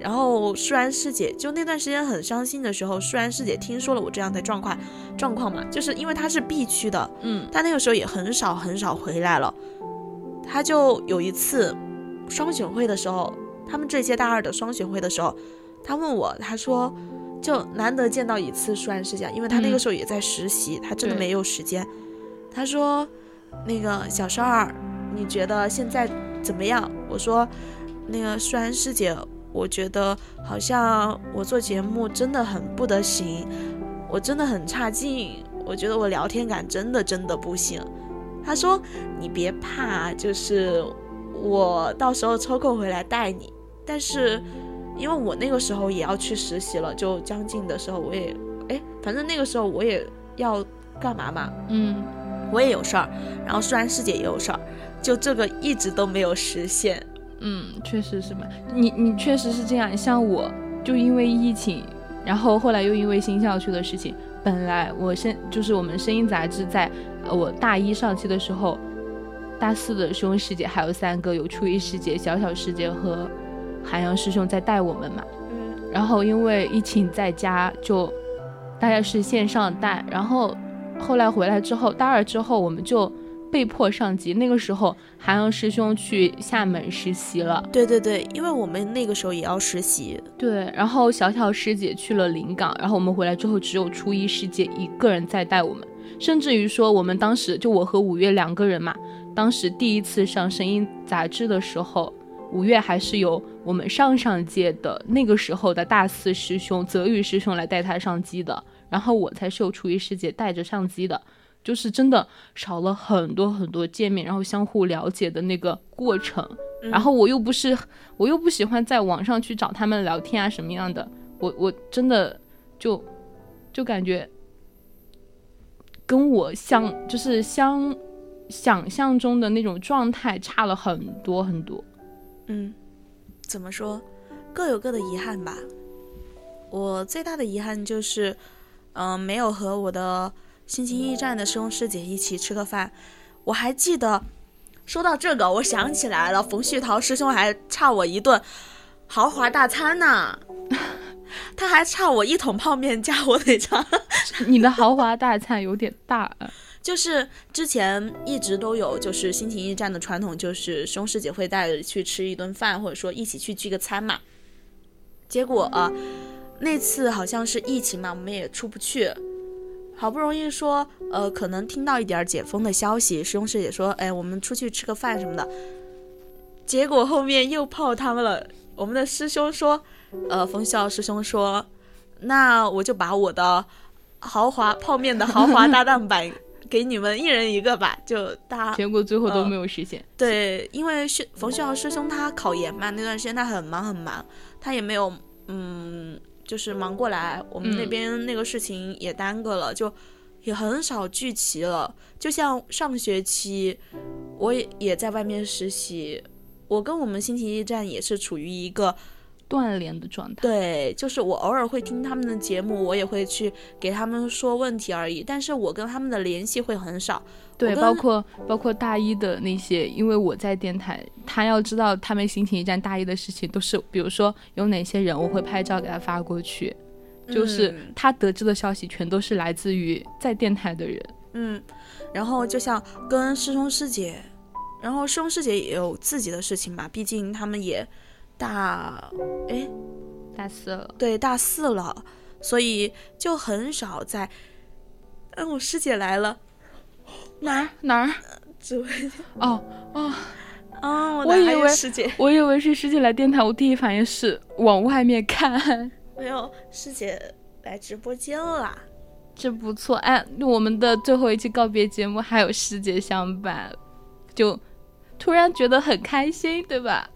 然后舒然师姐就那段时间很伤心的时候，舒然师姐听说了我这样的状况，状况嘛，就是因为她是 B 区的，嗯，她那个时候也很少很少回来了。她就有一次双选会的时候，他们这届大二的双选会的时候，她问我，她说就难得见到一次舒然师姐，因为她那个时候也在实习，她真的没有时间。她说那个小少儿，你觉得现在怎么样？我说那个舒然师姐。我觉得好像我做节目真的很不得行，我真的很差劲。我觉得我聊天感真的真的不行。他说：“你别怕，就是我到时候抽空回来带你。但是因为我那个时候也要去实习了，就将近的时候我也哎，反正那个时候我也要干嘛嘛？嗯，我也有事儿，然后虽然师姐也有事儿，就这个一直都没有实现。”嗯，确实是吧？你你确实是这样。像我，就因为疫情，然后后来又因为新校区的事情，本来我声就是我们声音杂志在我大一上期的时候，大四的师兄师姐还有三个，有初一师姐、小小师姐和韩阳师兄在带我们嘛。嗯。然后因为疫情在家，就大家是线上带。然后后来回来之后，大二之后我们就。被迫上机，那个时候韩阳师兄去厦门实习了。对对对，因为我们那个时候也要实习。对，然后小小师姐去了临港，然后我们回来之后，只有初一师姐一个人在带我们。甚至于说，我们当时就我和五月两个人嘛，当时第一次上声音杂志的时候，五月还是由我们上上届的那个时候的大四师兄泽宇师兄来带他上机的，然后我才是由初一师姐带着上机的。就是真的少了很多很多见面，然后相互了解的那个过程。然后我又不是，我又不喜欢在网上去找他们聊天啊什么样的。我我真的就就感觉跟我相就是相想象中的那种状态差了很多很多。嗯，怎么说？各有各的遗憾吧。我最大的遗憾就是，嗯，没有和我的。心情驿站的师兄师姐一起吃个饭，我还记得。说到这个，我想起来了，冯旭桃师兄还差我一顿豪华大餐呢。他还差我一桶泡面加火腿肠。你的豪华大餐有点大。就是之前一直都有，就是心情驿站的传统，就是师兄师姐会带着去吃一顿饭，或者说一起去聚个餐嘛。结果啊，那次好像是疫情嘛，我们也出不去。好不容易说，呃，可能听到一点解封的消息，师兄师姐说，哎，我们出去吃个饭什么的，结果后面又泡汤了。我们的师兄说，呃，冯笑师兄说，那我就把我的豪华泡面的豪华搭档版给你们一人一个吧，就大。结果最后都没有实现。对，因为是冯笑师兄他考研嘛，那段时间他很忙很忙，他也没有，嗯。就是忙过来，我们那边那个事情也耽搁了，就也很少聚齐了。就像上学期，我也也在外面实习，我跟我们星期一站也是处于一个。断联的状态，对，就是我偶尔会听他们的节目，我也会去给他们说问题而已，但是我跟他们的联系会很少。对，包括包括大一的那些，因为我在电台，他要知道他们心情一站大一的事情，都是比如说有哪些人，我会拍照给他发过去，就是他得知的消息全都是来自于在电台的人。嗯，然后就像跟师兄师姐，然后师兄师姐也有自己的事情嘛，毕竟他们也。大，哎，大四了，对，大四了，所以就很少在。嗯，我师姐来了，哪儿哪儿？指挥哦哦哦，我以为师姐，我以为是师姐来电台，我第一反应是往外面看。没有，师姐来直播间了，这不错。哎，我们的最后一期告别节目还有师姐相伴，就突然觉得很开心，对吧？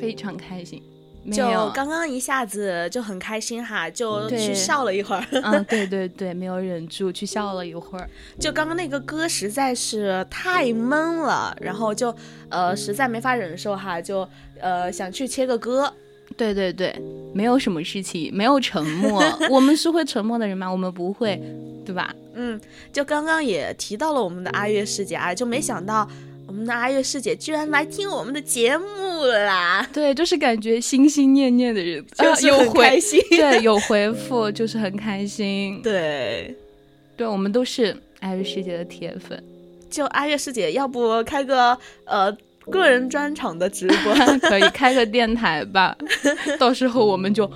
非常开心，就刚刚一下子就很开心哈，就去笑了一会儿。嗯，对对对，没有忍住去笑了一会儿。就刚刚那个歌实在是太闷了，然后就呃实在没法忍受哈，就呃想去切个歌。对对对，没有什么事情，没有沉默。我们是会沉默的人吗？我们不会，对吧？嗯，就刚刚也提到了我们的阿月师姐啊，就没想到。我们的阿月师姐居然来听我们的节目啦！对，就是感觉心心念念的人，就是很开心。对，有回复就是很开心。对，对，我们都是阿月师姐的铁粉。就阿月师姐，要不开个呃个人专场的直播？可以开个电台吧，到时候我们就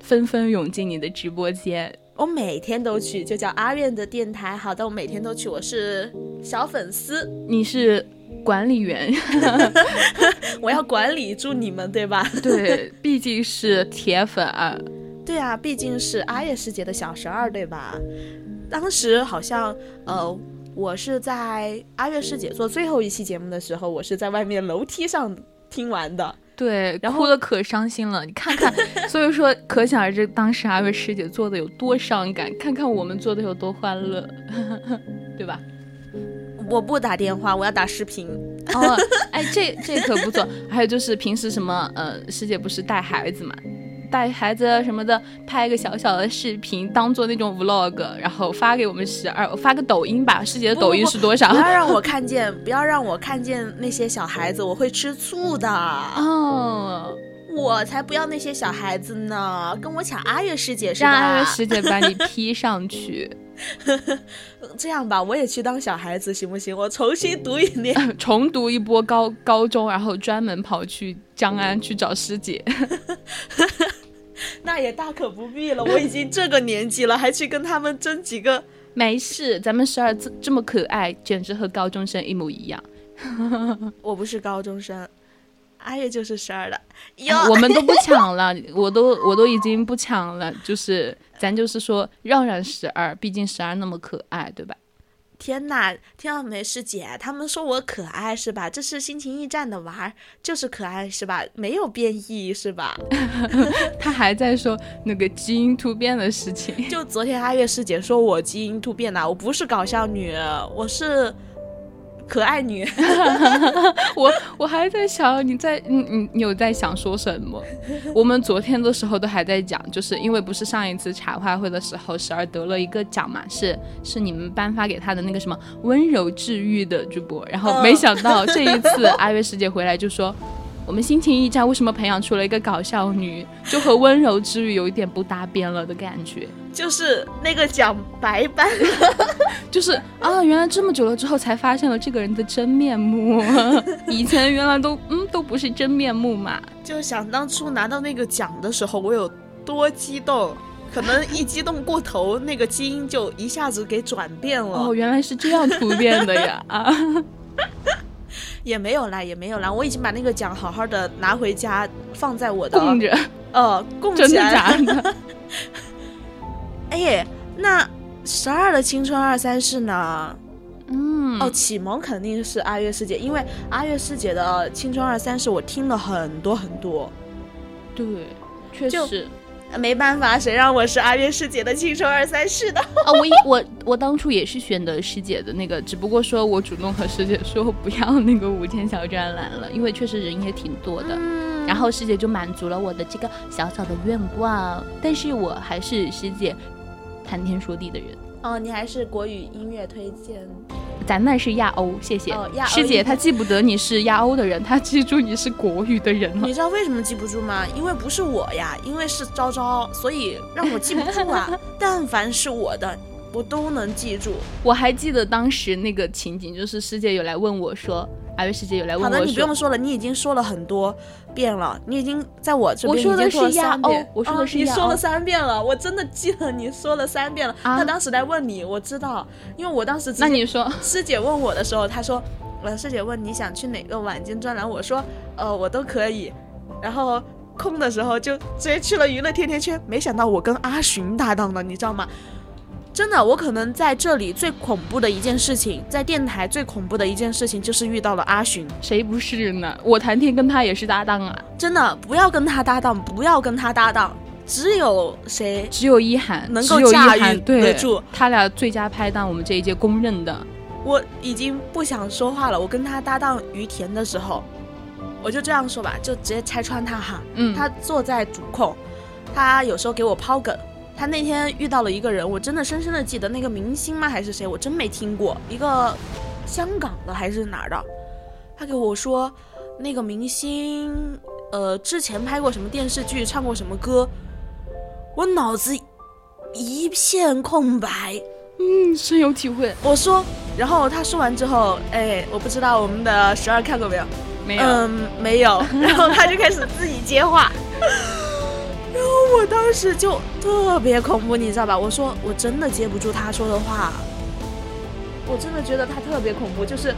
纷纷涌进你的直播间。我每天都去，就叫阿苑的电台。好的，我每天都去，我是小粉丝。你是管理员，我要管理住你们，对吧？对，毕竟是铁粉。对啊，毕竟是阿月师姐的小十二，对吧？当时好像，呃，我是在阿月师姐做最后一期节目的时候，我是在外面楼梯上听完的。对，然后哭的可伤心了，你看看，所以说可想而知当时阿月师姐做的有多伤感，看看我们做的有多欢乐，对吧？我不打电话，我要打视频。哦，哎，这这可不错。还有就是平时什么，呃，师姐不是带孩子嘛？带孩子什么的，拍个小小的视频，当做那种 vlog，然后发给我们十二，发个抖音吧。师姐的抖音是多少？不要让我看见，不要让我看见那些小孩子，我会吃醋的。哦。我才不要那些小孩子呢，跟我抢阿月师姐是吧？让阿月师姐把你 P 上去。这样吧，我也去当小孩子行不行？我重新读一年，重读一波高高中，然后专门跑去江安去找师姐。那也大可不必了，我已经这个年纪了，还去跟他们争几个？没事，咱们十二这这么可爱，简直和高中生一模一样。我不是高中生。阿月就是十二的，我们都不抢了，我都我都已经不抢了，就是咱就是说让让十二，毕竟十二那么可爱，对吧？天哪，听到没，师姐？他们说我可爱是吧？这是心情驿站的娃儿，就是可爱是吧？没有变异是吧？他还在说那个基因突变的事情。就昨天阿月师姐说我基因突变了，我不是搞笑女，我是。可爱女，我我还在想你在你你你有在想说什么？我们昨天的时候都还在讲，就是因为不是上一次茶话会的时候，时而得了一个奖嘛，是是你们颁发给他的那个什么温柔治愈的主播，然后没想到这一次阿月师姐回来就说。我们心情驿站为什么培养出了一个搞笑女，就和温柔治愈有一点不搭边了的感觉？就是那个奖白颁，就是啊，原来这么久了之后才发现了这个人的真面目，以前原来都嗯都不是真面目嘛。就想当初拿到那个奖的时候我有多激动，可能一激动过头，那个基因就一下子给转变了。哦，原来是这样突变的呀啊！也没有啦，也没有啦，我已经把那个奖好好的拿回家，放在我的供着，呃，供起来。真的假的？哎，那十二的青春二三事呢？嗯，哦，启蒙肯定是阿月师姐，因为阿月师姐的青春二三事我听了很多很多。对，确实。没办法，谁让我是阿月师姐的青春二三世的 啊！我我我当初也是选的师姐的那个，只不过说我主动和师姐说不要那个五千小专栏了，因为确实人也挺多的。然后师姐就满足了我的这个小小的愿望，但是我还是师姐谈天说地的人。哦，你还是国语音乐推荐。咱那是亚欧，谢谢师姐。她记不得你是亚欧的人，她记住你是国语的人了。你知道为什么记不住吗？因为不是我呀，因为是昭昭，所以让我记不住啊。但凡是我的，我都能记住。我还记得当时那个情景，就是师姐有来问我说。阿月师姐有来问我，好的，你不用说了，你已经说了很多遍了，你已经在我这边已经说了三遍。我说的是你说了三遍了，我真的记得你说了三遍了。他当时来问你，我知道，因为我当时那你说师姐问我的时候，他说，呃，师姐问你想去哪个晚间专栏，我说，呃，我都可以。然后空的时候就直接去了娱乐天天圈，没想到我跟阿寻搭档了，你知道吗？真的，我可能在这里最恐怖的一件事情，在电台最恐怖的一件事情就是遇到了阿寻，谁不是呢？我谈天跟他也是搭档啊！真的，不要跟他搭档，不要跟他搭档，只有谁？只有一涵能够驾驭得住，他俩最佳拍档，我们这一届公认的。我已经不想说话了。我跟他搭档于田的时候，我就这样说吧，就直接拆穿他哈。嗯，他坐在主控，他有时候给我抛梗。他那天遇到了一个人，我真的深深的记得那个明星吗？还是谁？我真没听过，一个香港的还是哪儿的？他给我说那个明星，呃，之前拍过什么电视剧，唱过什么歌，我脑子一片空白。嗯，深有体会。我说，然后他说完之后，哎，我不知道我们的十二看过没有？没有。嗯，没有。然后他就开始自己接话。然后我当时就特别恐怖，你知道吧？我说我真的接不住他说的话，我真的觉得他特别恐怖，就是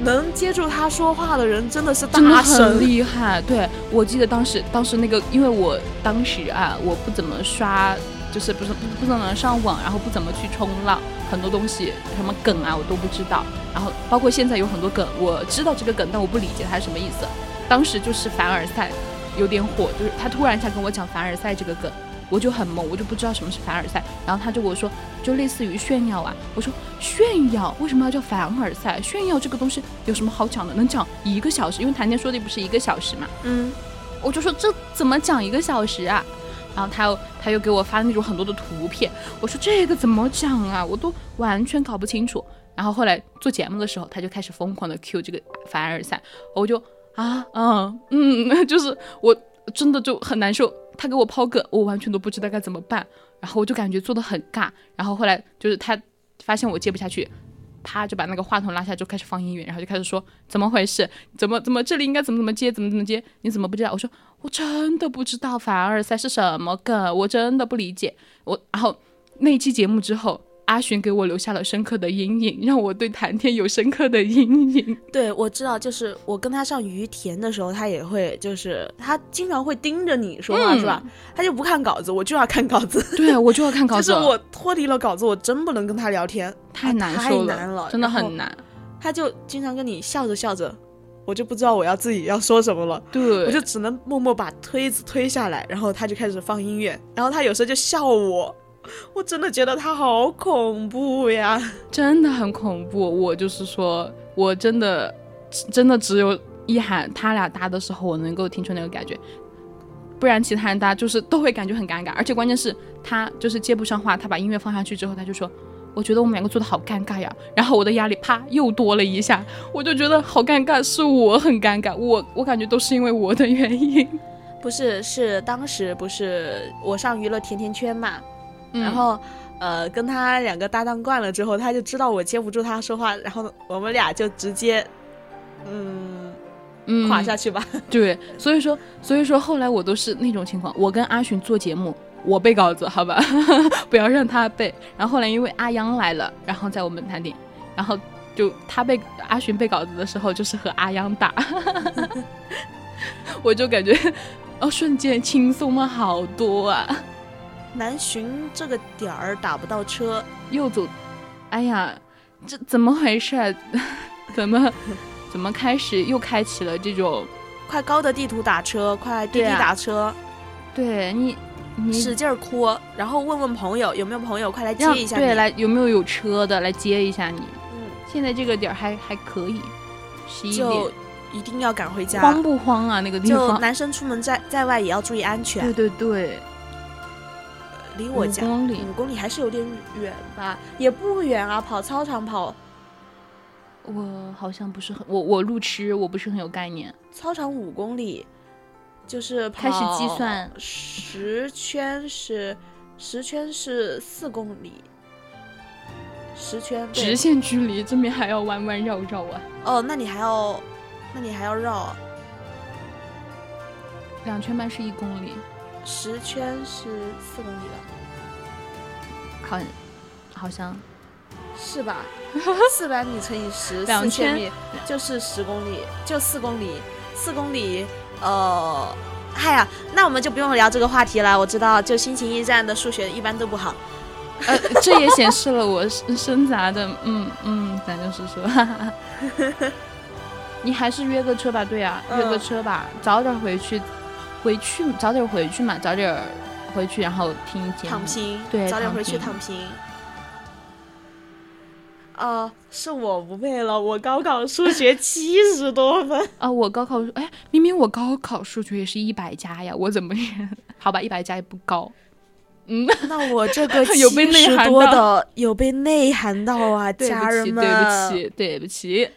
能接住他说话的人真的是大神，厉害。对我记得当时，当时那个，因为我当时啊，我不怎么刷，就是不是不不怎么上网，然后不怎么去冲浪，很多东西什么梗啊我都不知道。然后包括现在有很多梗，我知道这个梗，但我不理解它是什么意思。当时就是凡尔赛。有点火，就是他突然一下跟我讲凡尔赛这个梗，我就很懵，我就不知道什么是凡尔赛。然后他就跟我说，就类似于炫耀啊。我说炫耀为什么要叫凡尔赛？炫耀这个东西有什么好讲的？能讲一个小时？因为谈天说地不是一个小时嘛。嗯。我就说这怎么讲一个小时啊？然后他又他又给我发那种很多的图片，我说这个怎么讲啊？我都完全搞不清楚。然后后来做节目的时候，他就开始疯狂的 Q 这个凡尔赛，我就啊嗯嗯，就是我真的就很难受。他给我抛梗，我完全都不知道该怎么办，然后我就感觉做的很尬。然后后来就是他发现我接不下去。啪就把那个话筒拉下，就开始放音乐，然后就开始说怎么回事？怎么怎么这里应该怎么怎么接？怎么怎么接？你怎么不知道？我说我真的不知道凡尔赛是什么梗，我真的不理解。我然后那期节目之后。阿寻给我留下了深刻的阴影，让我对谈天有深刻的阴影。对，我知道，就是我跟他上于田的时候，他也会，就是他经常会盯着你说话，是吧？他就不看稿子，我就要看稿子。对，我就要看 稿子。就是我脱离了稿子，我真不能跟他聊天，太难受了，太难了，真的很难。他就经常跟你笑着笑着，我就不知道我要自己要说什么了。对，我就只能默默把推子推下来，然后他就开始放音乐，然后他有时候就笑我。我真的觉得他好恐怖呀，真的很恐怖。我就是说，我真的，真的只有一喊他俩搭的时候，我能够听出那个感觉，不然其他人搭就是都会感觉很尴尬。而且关键是，他就是接不上话，他把音乐放下去之后，他就说：“我觉得我们两个做的好尴尬呀。”然后我的压力啪又多了一下，我就觉得好尴尬，是我很尴尬，我我感觉都是因为我的原因，不是，是当时不是我上娱乐甜甜圈嘛。然后，呃，跟他两个搭档惯了之后，他就知道我接不住他说话，然后我们俩就直接，嗯，垮下去吧。对，所以说，所以说后来我都是那种情况，我跟阿寻做节目，我背稿子，好吧，不要让他背。然后后来因为阿央来了，然后在我们谈点，然后就他背阿寻背稿子的时候，就是和阿央打，我就感觉哦，瞬间轻松了好多啊。南浔这个点儿打不到车，又走，哎呀，这怎么回事？怎么 怎么开始又开启了这种快高的地图打车，快滴滴打车？对你，你使劲哭，然后问问朋友有没有朋友快来接一下，对，来有没有有车的来接一下你？嗯，现在这个点儿还还可以，十一点一定要赶回家，慌不慌啊？那个地方，就男生出门在在外也要注意安全。对对对。离我家五公里，五公里还是有点远吧？也不远啊，跑操场跑。我好像不是很，我我路痴，我不是很有概念。操场五公里，就是开始计算十圈是十圈是四公里，十圈直线距离这边还要弯弯绕绕啊。哦，那你还要，那你还要绕。两圈半是一公里。十圈是四公里了，好，好像是吧？四百米乘以十，两千米就是十公里，就四公里，四公里。呃，嗨呀，那我们就不用聊这个话题了。我知道，就心情驿站的数学一般都不好。呃，这也显示了我深杂的，嗯嗯，咱就是说，哈 哈你还是约个车吧，对呀，约个车吧，早点回去。回去早点回去嘛，早点回去，然后听节目。躺平，对，早点回去躺平。哦，是我不配了，我高考数学七十多分 啊！我高考，哎，明明我高考数学也是一百加呀，我怎么也好吧？一百加也不高。嗯，那我这个 有被内涵的，有被内涵到啊，家人们，对不起，对不起。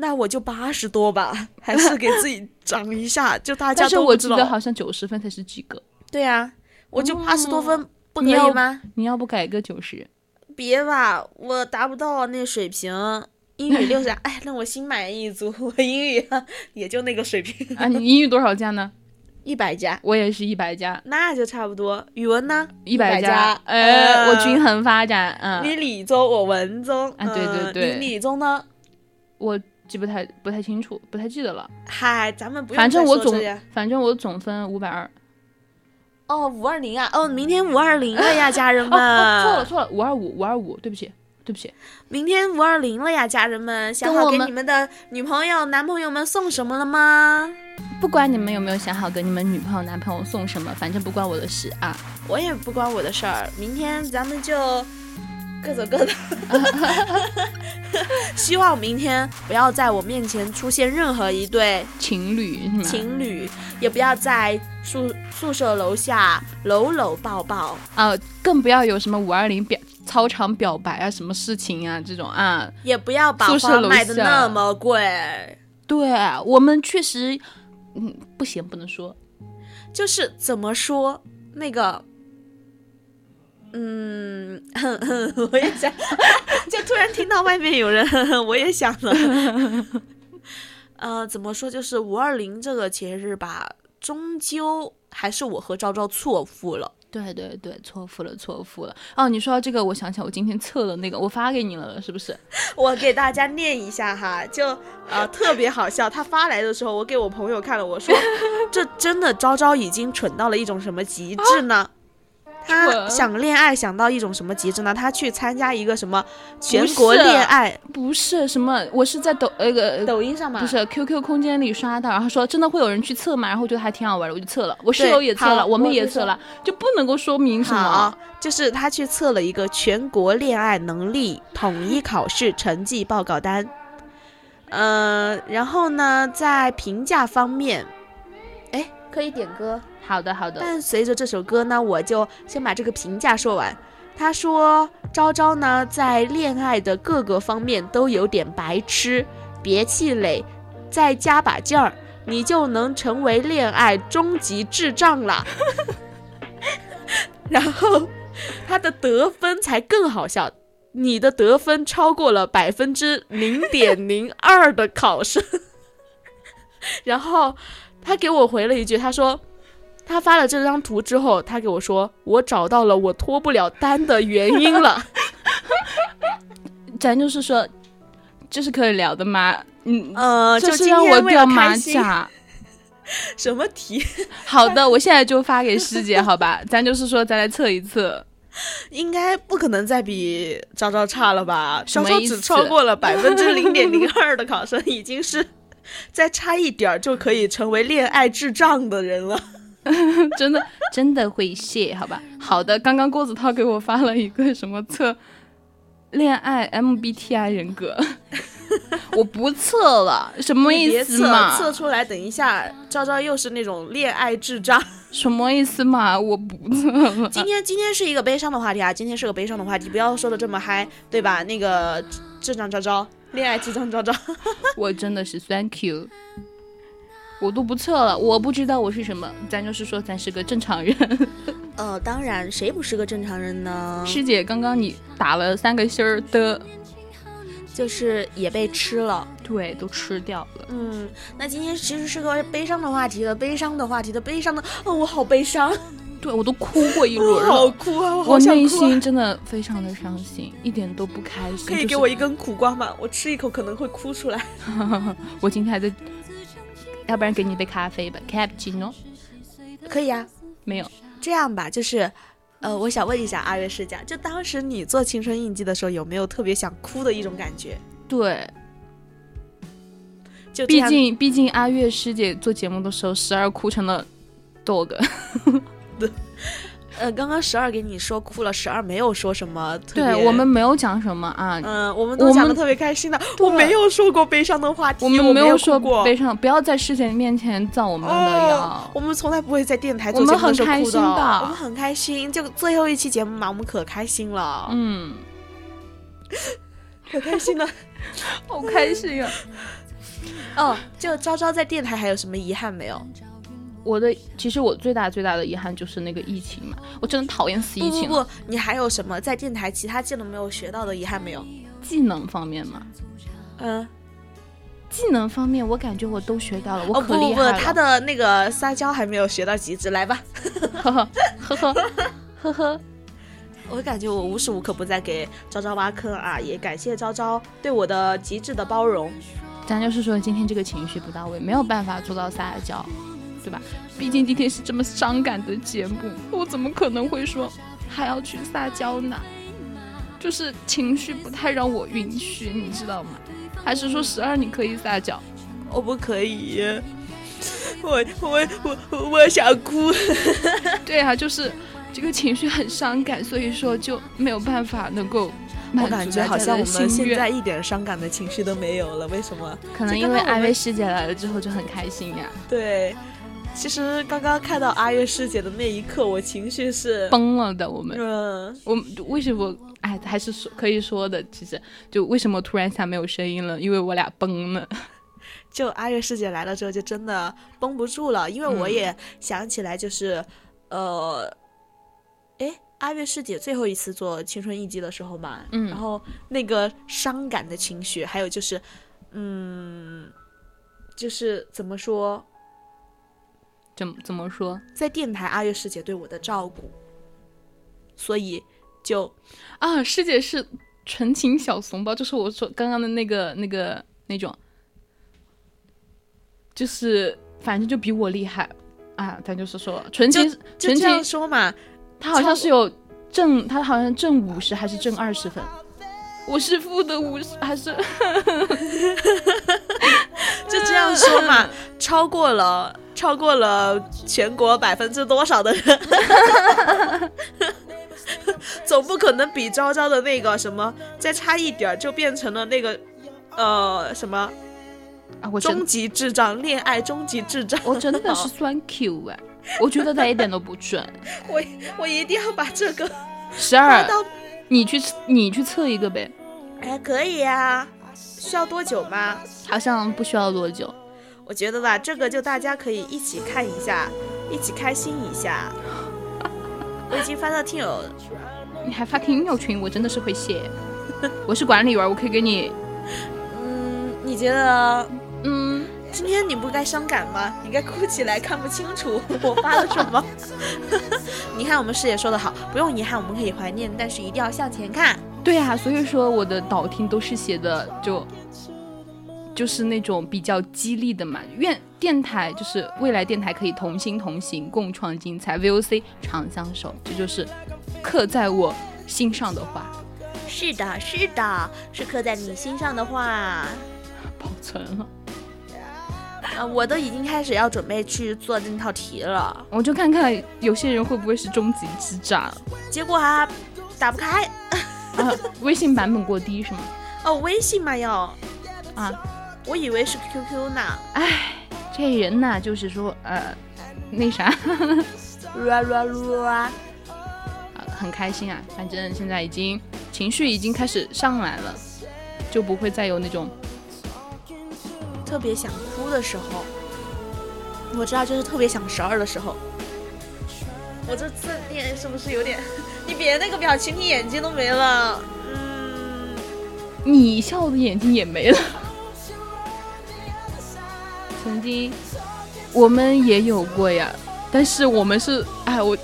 那我就八十多吧，还是给自己涨一下，就大家都知道。但是我记得好像九十分才是及格。对呀，我就八十多分，不可以吗？你要不改个九十？别吧，我达不到那水平。英语六十，哎，那我心满意足。我英语也就那个水平。啊，你英语多少加呢？一百加。我也是一百加，那就差不多。语文呢？一百加。呃，我均衡发展。嗯。你理综，我文综。啊，对对对。你理综呢？我。记不太不太清楚，不太记得了。嗨，咱们不反正我总反正我总分五百二。哦，五二零啊！哦，明天五二零了呀，家人 们。错了错了，五二五五二五，对不起对不起。明天五二零了呀，家人们，想好给你们的女朋友男朋友们送什么了吗？不管你们有没有想好给你们女朋友男朋友送什么，反正不关我的事啊。我也不关我的事儿。明天咱们就。各走各的，希望明天不要在我面前出现任何一对情侣，情侣也不要在宿宿舍楼下搂搂抱抱啊，更不要有什么五二零表操场表白啊，什么事情啊这种啊，也不要把花卖的那么贵。对我们确实，嗯，不行，不能说，就是怎么说那个。嗯，我也想，就突然听到外面有人，我也想了。呃，怎么说？就是五二零这个节日吧，终究还是我和昭昭错付了。对对对，错付了，错付了。哦，你说到这个，我想起来，我今天测了那个，我发给你了，是不是？我给大家念一下哈，就呃特别好笑。他发来的时候，我给我朋友看了，我说这真的昭昭已经蠢到了一种什么极致呢？他想恋爱想到一种什么极致呢？他去参加一个什么全国恋爱？不是什么，我是在抖那个抖音上嘛？不是 QQ 空间里刷到，然后说真的会有人去测嘛？然后我觉得还挺好玩的，我就测了。我室友也测了，我们也测了，就不能够说明什么。就是他去测了一个全国恋爱能力统一考试成绩报告单。呃，然后呢，在评价方面，哎，可以点歌。好的，好的。伴随着这首歌呢，我就先把这个评价说完。他说：“昭昭呢，在恋爱的各个方面都有点白痴，别气馁，再加把劲儿，你就能成为恋爱终极智障了。”然后他的得分才更好笑，你的得分超过了百分之零点零二的考生。然后他给我回了一句，他说。他发了这张图之后，他给我说：“我找到了我脱不了单的原因了。”咱就是说，这是可以聊的吗？嗯呃，就是让我掉马甲。什么题？好的，我现在就发给师姐，好吧？咱就是说，咱来测一测。应该不可能再比昭昭差了吧？什么意思？只超过了 百分之零点零二的考生，已经是再差一点儿就可以成为恋爱智障的人了。真的真的会谢，好吧？好的，刚刚郭子韬给我发了一个什么测恋爱 MBTI 人格，我不测了，什么意思嘛？测出来，等一下，昭昭又是那种恋爱智障，什么意思嘛？我不测了。今天今天是一个悲伤的话题啊，今天是个悲伤的话题，不要说的这么嗨，对吧？那个智障昭昭，恋爱智障昭昭，我真的是 Thank you。我都不测了，我不知道我是什么，咱就是说咱是个正常人。呃，当然，谁不是个正常人呢？师姐，刚刚你打了三个心儿的，就是也被吃了，对，都吃掉了。嗯，那今天其实是个悲伤的话题的，悲伤的话题的，悲伤的，哦，我好悲伤，对我都哭过一轮了，好哭啊，我内心真的非常的伤心，一点都不开心。可以给我一根苦瓜吗？我吃一口可能会哭出来。我今天还在。要不然给你一杯咖啡吧，cappuccino，可以啊。没有，这样吧，就是，呃，我想问一下阿月师姐，就当时你做青春印记的时候，有没有特别想哭的一种感觉？对，就毕竟毕竟阿月师姐做节目的时候，时而哭成了 dog。呃，刚刚十二给你说哭了，十二没有说什么。对我们没有讲什么啊。嗯，我们都讲的特别开心的。我没有说过悲伤的话题，我们没有说过悲伤。不要在师姐面前造我们的谣。我们从来不会在电台做节目的时候哭的。我们很开心，就最后一期节目嘛，我们可开心了。嗯，可开心了，好开心啊！哦，就昭昭在电台还有什么遗憾没有？我的其实我最大最大的遗憾就是那个疫情嘛，我真的讨厌死疫情。不不不，你还有什么在电台其他技能没有学到的遗憾没有？技能方面嘛？嗯，技能方面我感觉我都学到了，我可厉害了。不不，他的那个撒娇还没有学到极致，来吧。呵呵呵 呵呵呵，我感觉我无时无刻不在给昭昭挖坑啊，也感谢昭昭对我的极致的包容。咱就是说今天这个情绪不到位，没有办法做到撒娇。对吧？毕竟今天是这么伤感的节目，我怎么可能会说还要去撒娇呢？就是情绪不太让我允许，你知道吗？还是说十二你可以撒娇？我不可以，我我我我想哭。对啊，就是这个情绪很伤感，所以说就没有办法能够。我感觉好像我们现在一点伤感的情绪都没有了，为什么？可能因为艾薇师姐来了之后就很开心呀。对。其实刚刚看到阿月师姐的那一刻，我情绪是崩了的。我们，嗯，我为什么？哎，还是说可以说的。其实，就为什么突然一下没有声音了？因为我俩崩了。就阿月师姐来了之后，就真的绷不住了。因为我也想起来，就是，呃，哎，阿月师姐最后一次做青春艺伎的时候嘛，嗯，然后那个伤感的情绪，还有就是，嗯，就是怎么说？怎怎么说？在电台，阿月师姐对我的照顾，所以就啊，师姐是纯情小怂包，就是我说刚刚的那个那个那种。就是反正就比我厉害啊！他就是说纯情纯情说嘛，他好像是有挣，他好像挣五十还是挣二十分，我是负的五十还是？就这样说嘛，超过了超过了全国百分之多少的人，总不可能比昭昭的那个什么再差一点就变成了那个呃什么。啊！我终极智障，恋爱终极智障，我真的是酸 Q 哎！我觉得他一点都不准。我我一定要把这个十二，你去你去测一个呗。哎，可以呀，需要多久吗？好像不需要多久。我觉得吧，这个就大家可以一起看一下，一起开心一下。我已经发到听友，你还发听友群，我真的是会谢。我是管理员，我可以给你。嗯，你觉得？嗯，今天你不该伤感吗？你该哭起来，看不清楚我发了什么。你看我们师姐说的好，不用遗憾，我们可以怀念，但是一定要向前看。对呀，所以说我的导听都是写的就就是那种比较激励的嘛。愿电台就是未来电台可以同心同行，共创精彩，VOC 长相守，这就是刻在我心上的话。是的，是的，是刻在你心上的话。保存了。啊，我都已经开始要准备去做那套题了，我就看看有些人会不会是终极之战，结果啊打不开。啊，微信版本过低是吗？哦，微信嘛要。啊，我以为是 QQ 呢。哎，这人呐，就是说呃，那啥，啦啦啦，啊，很开心啊，反正现在已经情绪已经开始上来了，就不会再有那种。特别想哭的时候，我知道就是特别想十二的时候。我这字念是不是有点？你别那个表情，你眼睛都没了。嗯，你笑的眼睛也没了。曾经我们也有过呀，但是我们是哎，我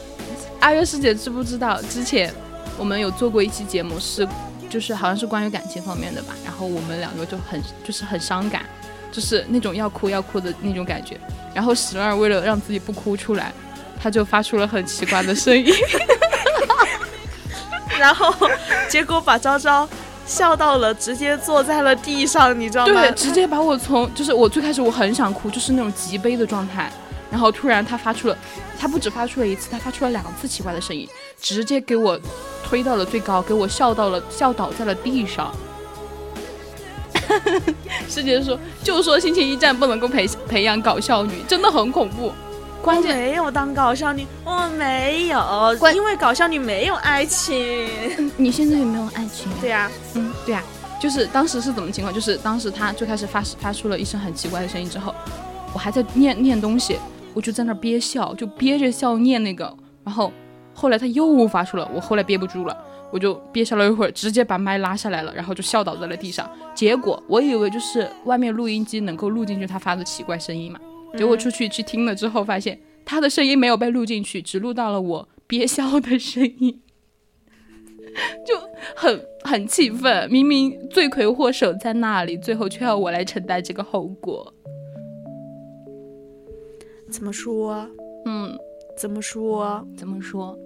阿月师姐知不知道？之前我们有做过一期节目，是就是好像是关于感情方面的吧。然后我们两个就很就是很伤感。就是那种要哭要哭的那种感觉，然后十二为了让自己不哭出来，他就发出了很奇怪的声音，然后结果把昭昭笑到了，直接坐在了地上，你知道吗？对，直接把我从就是我最开始我很想哭，就是那种极悲的状态，然后突然他发出了，他不止发出了一次，他发出了两次奇怪的声音，直接给我推到了最高，给我笑到了笑倒在了地上。师姐说，就说星期一站不能够培培养搞笑女，真的很恐怖。关键没有当搞笑女，我没有，因为搞笑女没有爱情。你现在有没有爱情？对呀，嗯，对呀，就是当时是怎么情况？就是当时他最开始发发出了一声很奇怪的声音之后，我还在念念东西，我就在那憋笑，就憋着笑念那个，然后后来他又发出了，我后来憋不住了。我就憋笑了一会儿，直接把麦拉下来了，然后就笑倒在了地上。结果我以为就是外面录音机能够录进去他发的奇怪声音嘛，结果出去去听了之后，发现他的声音没有被录进去，只录到了我憋笑的声音，就很很气愤。明明罪魁祸首在那里，最后却要我来承担这个后果。怎么说？嗯，怎么说？怎么说？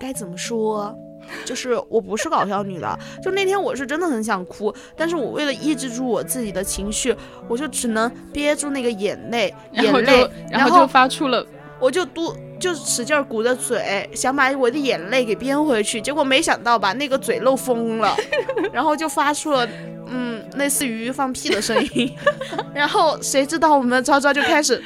该怎么说？就是我不是搞笑女了，就那天我是真的很想哭，但是我为了抑制住我自己的情绪，我就只能憋住那个眼泪，眼泪，然后就发出了，我就嘟，就使劲鼓着嘴，想把我的眼泪给憋回去，结果没想到吧，那个嘴漏风了，然后就发出了，嗯，类似于放屁的声音，然后谁知道我们昭昭 就开始。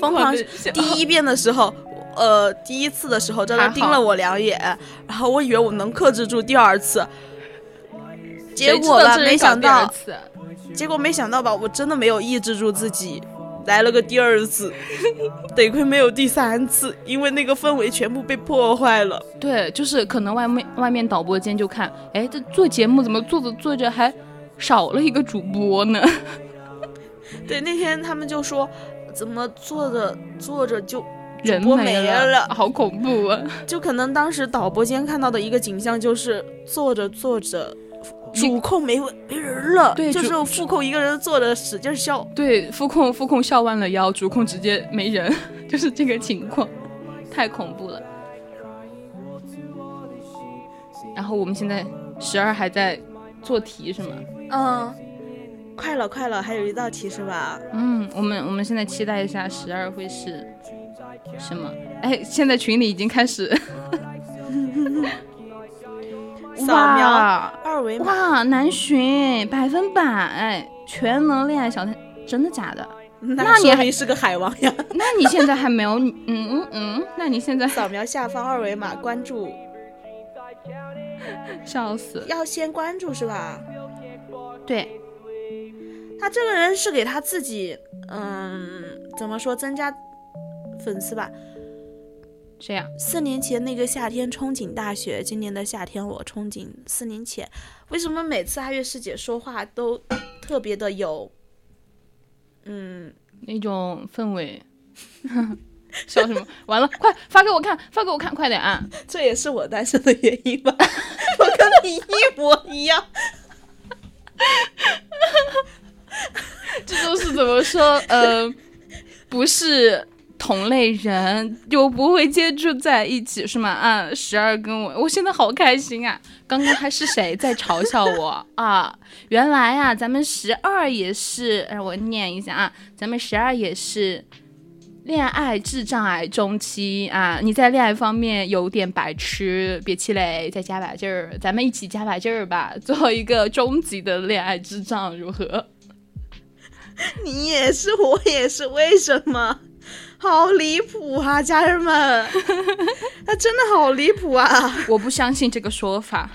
疯狂第一遍的时候，呃，第一次的时候，真的盯了我两眼，然后我以为我能克制住第二次，结果吧，没想到，结果没想到吧，我真的没有抑制住自己。来了个第二次，得亏没有第三次，因为那个氛围全部被破坏了。对，就是可能外面外面导播间就看，哎，这做节目怎么做着做着还少了一个主播呢？对，那天他们就说，怎么做着做着就人没了，好恐怖啊！就可能当时导播间看到的一个景象就是坐着坐着。主控没没人了，对，就是副控一个人坐着使劲笑。对，副控副控笑弯了腰，主控直接没人，就是这个情况，太恐怖了。然后我们现在十二还在做题是吗？嗯，快了快了，还有一道题是吧？嗯，我们我们现在期待一下十二会是什么？哎，现在群里已经开始。扫描二维码哇，难寻百分百全能恋爱小天，真的假的？那你还是个海王呀？那你现在还没有？嗯嗯嗯，那你现在扫描下方二维码关注，笑死！要先关注是吧？对，他这个人是给他自己，嗯，怎么说增加粉丝吧？这样？四年前那个夏天憧憬大学，今年的夏天我憧憬四年前。为什么每次阿月师姐说话都特别的有，嗯，那种氛围？笑什么？完了，快发给我看，发给我看，快点啊！这也是我单身的原因吧？我跟你一模一样。这都是怎么说？呃，不是。同类人就不会接触在一起是吗？啊，十二跟我，我现在好开心啊！刚刚还是谁在嘲笑我 啊？原来啊，咱们十二也是，让我念一下啊，咱们十二也是恋爱智障癌中期啊！你在恋爱方面有点白痴，别气馁，再加把劲儿，咱们一起加把劲儿吧，做一个终极的恋爱智障，如何？你也是，我也是，为什么？好离谱啊，家人们，他真的好离谱啊！我不相信这个说法，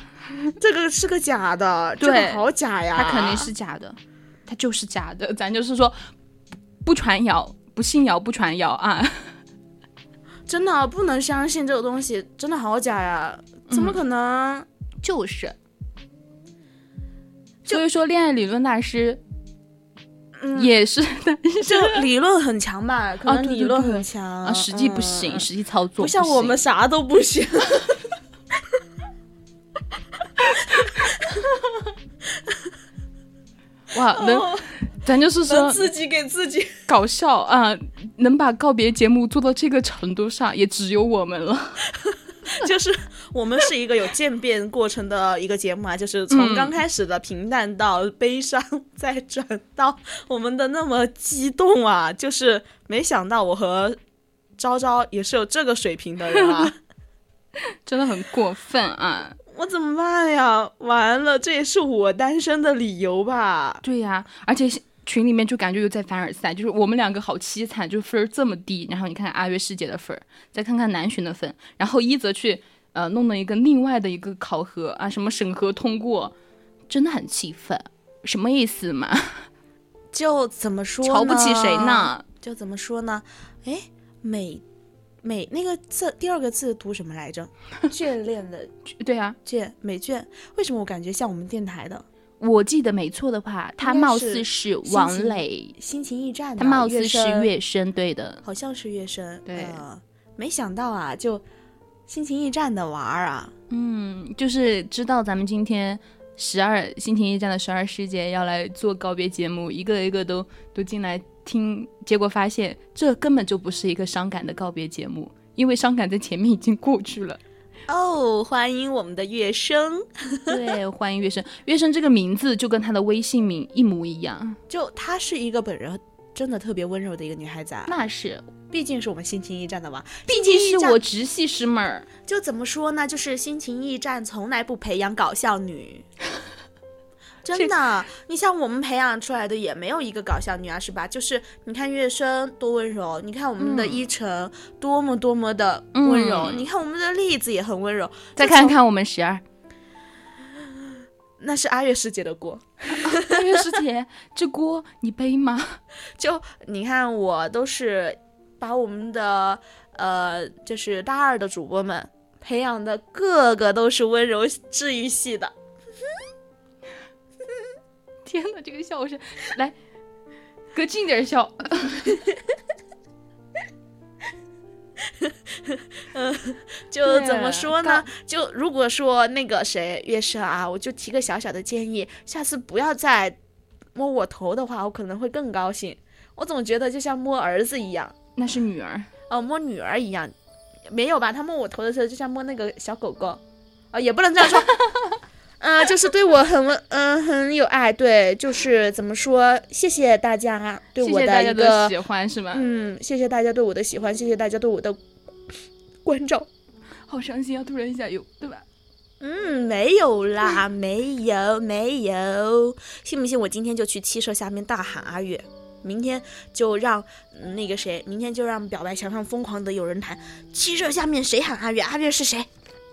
这个是个假的，对，好假呀！他肯定是假的，他就是假的，咱就是说不传谣，不信谣不传谣啊！真的不能相信这个东西，真的好假呀！怎么可能？就是，所以说恋爱理论大师。也是，就理论很强吧？可能理论很强，啊，实际不行，实际操作不像我们啥都不行。哇，能，咱就是说自己给自己搞笑啊！能把告别节目做到这个程度上，也只有我们了。就是我们是一个有渐变过程的一个节目啊，就是从刚开始的平淡到悲伤，再转到我们的那么激动啊！就是没想到我和昭昭也是有这个水平的人啊，真的很过分啊！我怎么办呀？完了，这也是我单身的理由吧？对呀，而且。群里面就感觉又在凡尔赛，就是我们两个好凄惨，就分儿这么低。然后你看看阿月师姐的分儿，再看看南巡的分，然后一泽去呃弄了一个另外的一个考核啊，什么审核通过，真的很气愤。什么意思嘛？就怎么说？瞧不起谁呢？就怎么说呢？哎，美美那个字第二个字读什么来着？眷恋的对啊，眷美眷。为什么我感觉像我们电台的？我记得没错的话，他貌似是王磊，心情驿站，他貌似是月升，对的，好像是月升，对，没想到啊，就心情驿站的娃儿啊，嗯，就是知道咱们今天十二心情驿站的十二师姐要来做告别节目，一个一个都都进来听，结果发现这根本就不是一个伤感的告别节目，因为伤感在前面已经过去了。哦，欢迎我们的月生，对，欢迎月生。月生这个名字就跟她的微信名一模一样，就她是一个本人真的特别温柔的一个女孩子啊。那是，毕竟是我们心情驿站的嘛，毕竟是我直系师妹儿。就怎么说呢？就是心情驿站从来不培养搞笑女，真的，你像我们培养出来的也没有一个搞笑女啊，是吧？就是你看月生多温柔，你看我们的依晨多么多么的温柔，你看我们的栗子也很温柔。再看看我们十二，那是阿月师姐的锅。阿月师姐，这锅你背吗？就你看我都是把我们的呃，就是大二的主播们培养的个个都是温柔治愈系的。天哪，这个笑声，来，隔近点笑。嗯，就怎么说呢？就如果说那个谁月生啊，我就提个小小的建议，下次不要再摸我头的话，我可能会更高兴。我总觉得就像摸儿子一样，那是女儿哦，摸女儿一样，没有吧？他摸我头的时候，就像摸那个小狗狗，啊，也不能这样说。嗯，就是对我很温，嗯，很有爱。对，就是怎么说？谢谢大家对我的一个喜欢，是吗？嗯，谢谢大家对我的喜欢，谢谢大家对我的关照。好伤心啊！突然一下有，对吧？嗯，没有啦，没有，没有。信不信我今天就去七社下面大喊阿月？明天就让那个谁，明天就让表白墙上疯狂的有人谈。七社下面谁喊阿月？阿月是谁？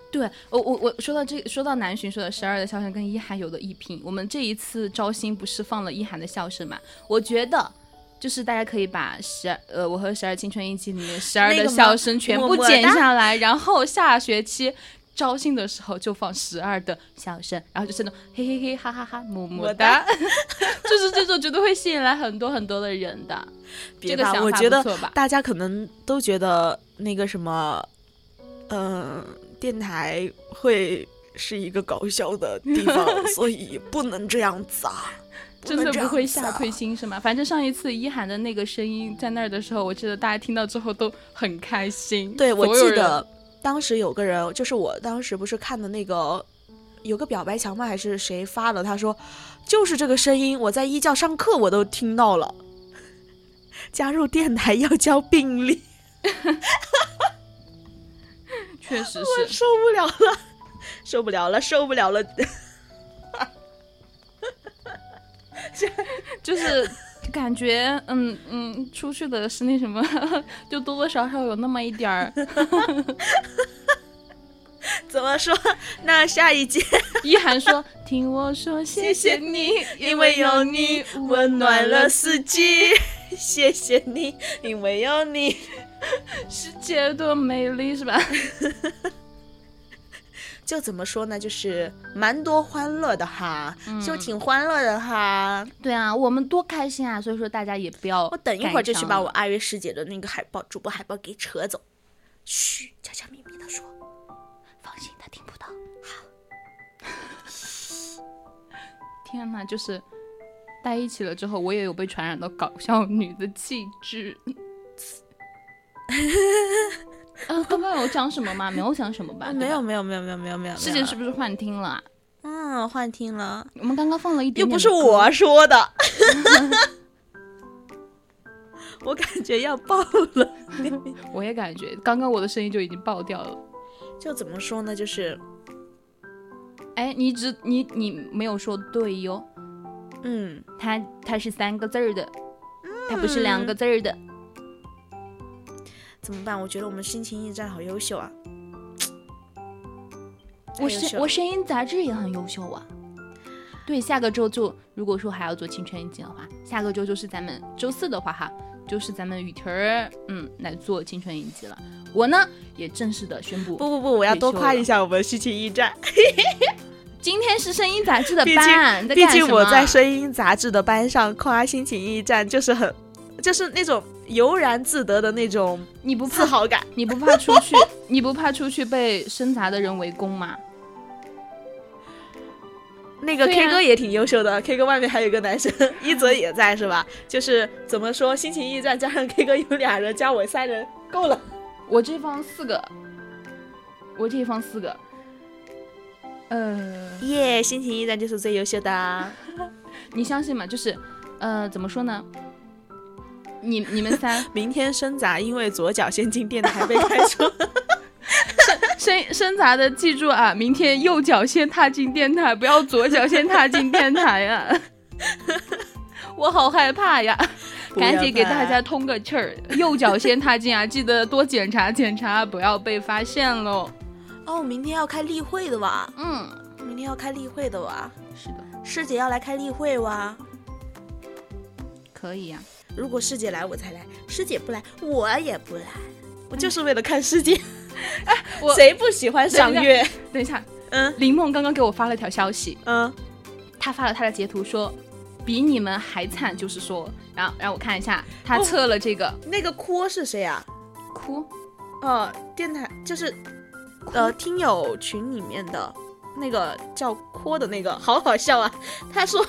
对我我我说到这说到南巡说的十二的笑声跟一涵有的一拼，我们这一次招新不是放了一涵的笑声嘛？我觉得就是大家可以把十二呃我和十二青春一期里面十二的笑声全部剪下来，然后下学期招新的时候就放十二的笑声，然后就是那种嘿嘿嘿哈哈哈么么哒，就是这种绝对会吸引来很多很多的人的。这个想法不错吧？大家可能都觉得那个什么，嗯。电台会是一个搞笑的地方，所以不能这样子啊！真的不会吓退心是吗？反正上一次一涵的那个声音在那儿的时候，我记得大家听到之后都很开心。对，我记得当时有个人，就是我当时不是看的那个有个表白墙吗？还是谁发的？他说就是这个声音，我在一教上课我都听到了。加入电台要交病历。确实是，受不了了，受不了了，受不了了，就是 感觉，嗯嗯，出去的是那什么，就多多少少有那么一点儿。怎么说？那下一节，一涵说：“听我说，谢谢你，因为有你温暖了四季。谢谢你，因为有你。” 世界多美丽，是吧？就怎么说呢，就是蛮多欢乐的哈，就挺欢乐的哈。对啊，我们多开心啊！所以说大家也不要，我等一会儿就去把我阿月师姐的那个海报、主播海报给扯走。嘘，悄悄咪咪的说，放心，他听不到。好。天哪，就是在一起了之后，我也有被传染到搞笑女的气质。呃，刚刚有讲什么吗？没有讲什么吧？没有，没有，没有，没有，没有，没有。师姐是不是幻听了？嗯，幻听了。我们刚刚放了一点，又不是我说的。我感觉要爆了。我也感觉，刚刚我的声音就已经爆掉了。就怎么说呢？就是，哎，你只你你没有说对哟。嗯，它它是三个字儿的，它不是两个字儿的。怎么办？我觉得我们心情驿站好优秀啊！我声我声音杂志也很优秀啊。对，下个周就如果说还要做青春一季的话，下个周就是咱们周四的话哈，就是咱们雨婷儿嗯来做青春一季了。我呢也正式的宣布，不不不，我要多夸一下我们心情驿站。今天是声音杂志的班，毕竟我在声音杂志的班上夸心情驿站就是很。就是那种悠然自得的那种，你不自豪感？你不怕出去？你不怕出去被生杂的人围攻吗？那个 K 哥也挺优秀的，K 哥外面还有个男生，一泽也在是吧？就是怎么说，心情驿站加上 K 哥有俩人，加我三人够了。我这方四个，我这方四个。呃，耶，心情驿站就是最优秀的。你相信吗？就是，呃，怎么说呢？你你们三 明天生杂，因为左脚先进电台被开除。生生生杂的记住啊，明天右脚先踏进电台，不要左脚先踏进电台呀。我好害怕呀！赶紧给大家通个气儿，右脚先踏进啊！记得多检查检查，不要被发现喽。哦，明天要开例会的哇。嗯，明天要开例会的哇。是的，师姐要来开例会哇。可以呀，如果师姐来我才来，师姐不来我也不来，我就是为了看师姐。哎，谁不喜欢赏月？等一下，嗯，林梦刚刚给我发了条消息，嗯，他发了他的截图说。比你们还惨，就是说，然后让我看一下，他测了这个，那个哭是谁啊？哭，呃，电台就是，呃，听友群里面的那个叫哭的那个，好好笑啊！他说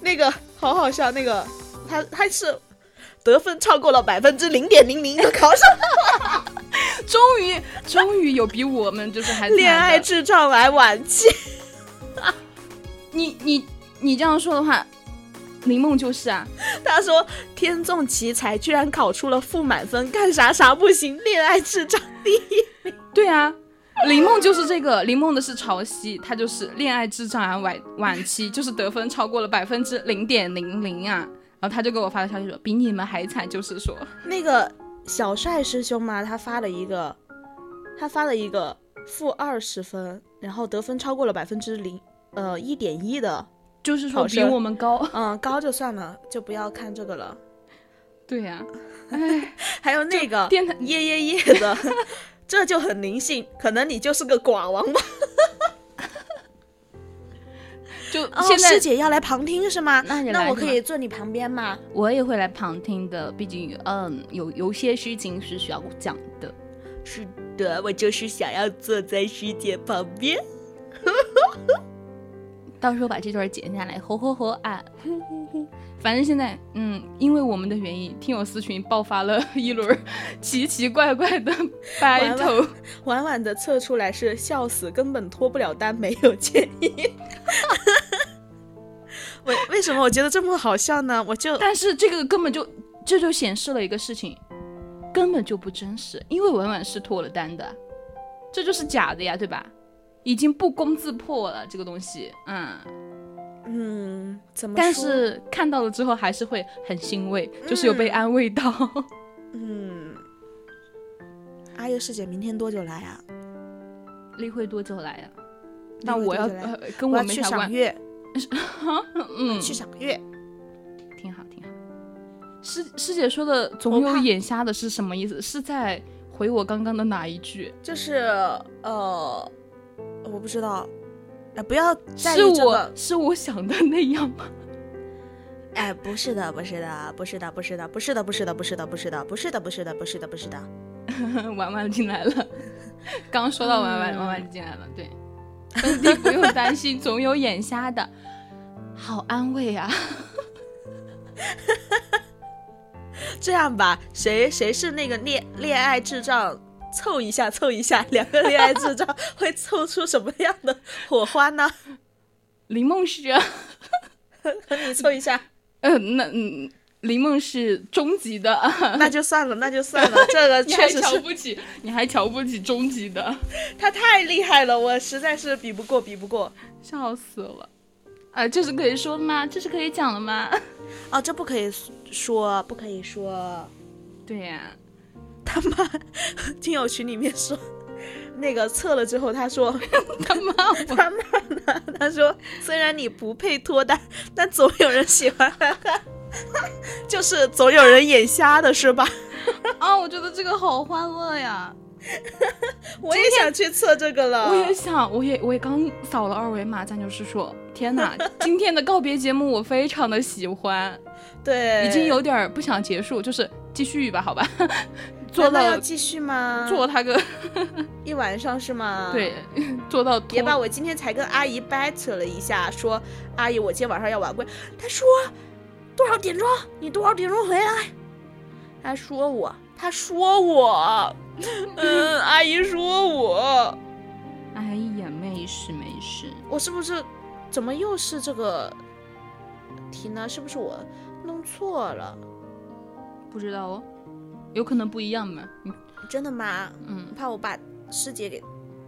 那个好好笑，那个他他是得分超过了百分之零点零零的考生，终于终于有比我们就是还恋爱智障癌晚期，你你你这样说的话。林梦就是啊，他说天纵奇才，居然考出了负满分，干啥啥不行，恋爱智障第一名。对啊，林梦就是这个，林梦的是潮汐，他就是恋爱智障啊，晚晚期就是得分超过了百分之零点零零啊，然后他就给我发了消息说比你们还惨，就是说那个小帅师兄嘛，他发了一个，他发了一个负二十分，然后得分超过了百分之零呃一点一的。就是说比我们高，嗯，高就算了，就不要看这个了。对呀，哎，还有那个电台耶耶耶的，这就很灵性，可能你就是个寡王吧。就现在师姐要来旁听是吗？那那我可以坐你旁边吗？我也会来旁听的，毕竟嗯，有有些事情是需要讲的。是的，我就是想要坐在师姐旁边。到时候把这段剪下来，吼吼吼啊！反正现在，嗯，因为我们的原因，听友私群爆发了 一轮奇奇怪怪的 battle，婉婉的测出来是笑死，根本脱不了单，没有建议。为为什么我觉得这么好笑呢？我就但是这个根本就这就显示了一个事情，根本就不真实，因为婉婉是脱了单的，这就是假的呀，对吧？已经不攻自破了，这个东西，嗯嗯，怎么？但是看到了之后还是会很欣慰，就是有被安慰到。嗯，阿月师姐明天多久来啊？例会多久来呀？那我要跟我去赏月。嗯，去赏月，挺好挺好。师师姐说的总有眼瞎的是什么意思？是在回我刚刚的哪一句？就是呃。我不知道，哎，不要在意这个，是我想的那样吗？哎，不是的，不是的，不是的，不是的，不是的，不是的，不是的，不是的，不是的，不是的，不是的，不是的。婉婉进来了，刚说到婉婉，婉婉进来了。对，兄弟不用担心，总有眼瞎的，好安慰啊。这样吧，谁谁是那个恋恋爱智障？凑一下，凑一下，两个恋爱智障 会凑出什么样的火花呢？林梦是，和你凑一下。嗯，那嗯，林梦是终极的，那就算了，那就算了。这个确实瞧不起，你还瞧不起终极的？他太厉害了，我实在是比不过，比不过，笑死了。啊，这是可以说的吗？这是可以讲的吗？哦，这不可以说，不可以说。对呀。他妈，听友群里面说，那个测了之后，他说 他妈他妈呢？他说虽然你不配脱单，但总有人喜欢，就是总有人眼瞎的是吧？啊，我觉得这个好欢乐呀！我也想去测这个了。我也想，我也我也刚扫了二维码，咱就是说，天哪，今天的告别节目我非常的喜欢，对，已经有点不想结束，就是继续吧，好吧。做到要继续吗？做他个 一晚上是吗？对，做到。别把，我今天才跟阿姨掰扯了一下，说阿姨，我今天晚上要晚归。她说多少点钟？你多少点钟回来？她说我，她说我，嗯，阿姨说我。哎呀，没事没事。我是不是怎么又是这个题呢？是不是我弄错了？不知道哦。有可能不一样嘛？真的吗？嗯，怕我把师姐给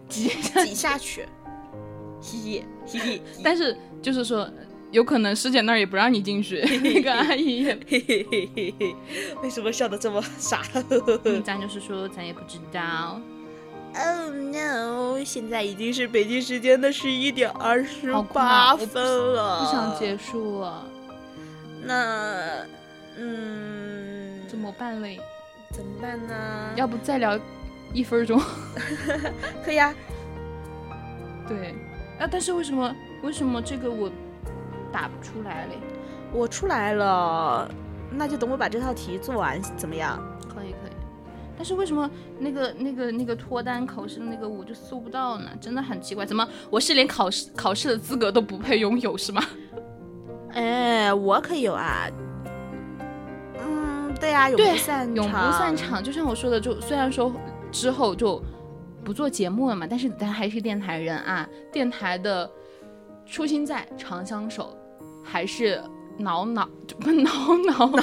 挤挤下去，嘻嘻嘻 嘻。但是就是说，有可能师姐那儿也不让你进去，那个阿姨。为什么笑得这么傻？咱就是说，咱也不知道。Oh no！现在已经是北京时间的十一点二十八分了，不想结束了。那，嗯，怎么办嘞？怎么办呢？要不再聊一分钟？可以啊。对，啊，但是为什么为什么这个我打不出来嘞？我出来了，那就等我把这套题做完，怎么样？可以可以但是为什么那个那个那个脱单考试的那个我就搜不到呢？真的很奇怪，怎么我是连考试考试的资格都不配拥有是吗？哎，我可有啊。嗯，对啊，永不散场，永不散场。就像我说的，就虽然说之后就不做节目了嘛，但是咱还是电台人啊，电台的初心在，长相守，还是挠挠 挠挠挠。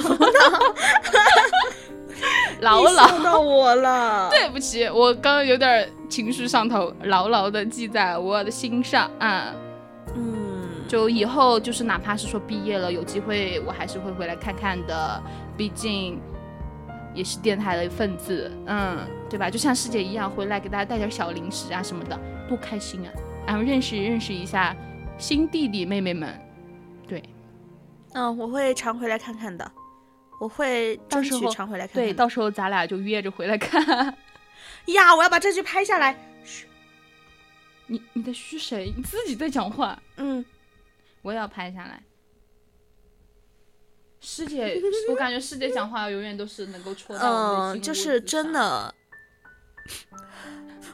牢牢到我了，对不起，我刚刚有点情绪上头，牢牢的记在我的心上啊。嗯，就以后就是哪怕是说毕业了，有机会我还是会回来看看的，毕竟也是电台的一份子，嗯，对吧？就像师姐一样，回来给大家带点小零食啊什么的，多开心啊！然后认识认识一下新弟弟妹妹们，对，嗯，我会常回来看看的。我会争取常回来看。对，到时候咱俩就约着回来看。呀，我要把这句拍下来。嘘，你你在嘘谁？你自己在讲话。嗯，我也要拍下来。师姐，我感觉师姐讲话永远都是能够戳到我嗯，就是真的。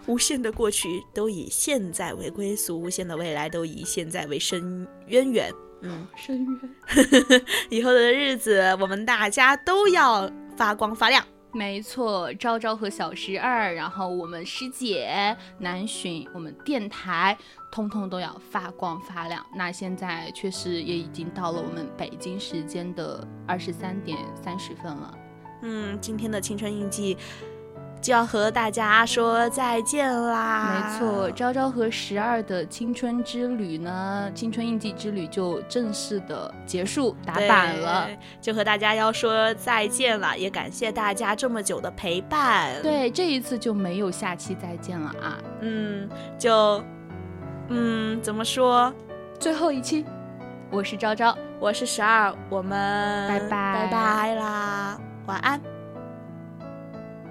无限的过去都以现在为归宿，无限的未来都以现在为深渊源。嗯，深渊。以后的日子，我们大家都要发光发亮。没错，昭昭和小十二，然后我们师姐南浔，我们电台，通通都要发光发亮。那现在确实也已经到了我们北京时间的二十三点三十分了。嗯，今天的青春印记。就要和大家说再见啦！没错，昭昭和十二的青春之旅呢，青春印记之旅就正式的结束打板了，就和大家要说再见了，也感谢大家这么久的陪伴。对，这一次就没有下期再见了啊！嗯，就，嗯，怎么说？最后一期，我是昭昭，我是十二，我们拜拜拜拜啦，晚安。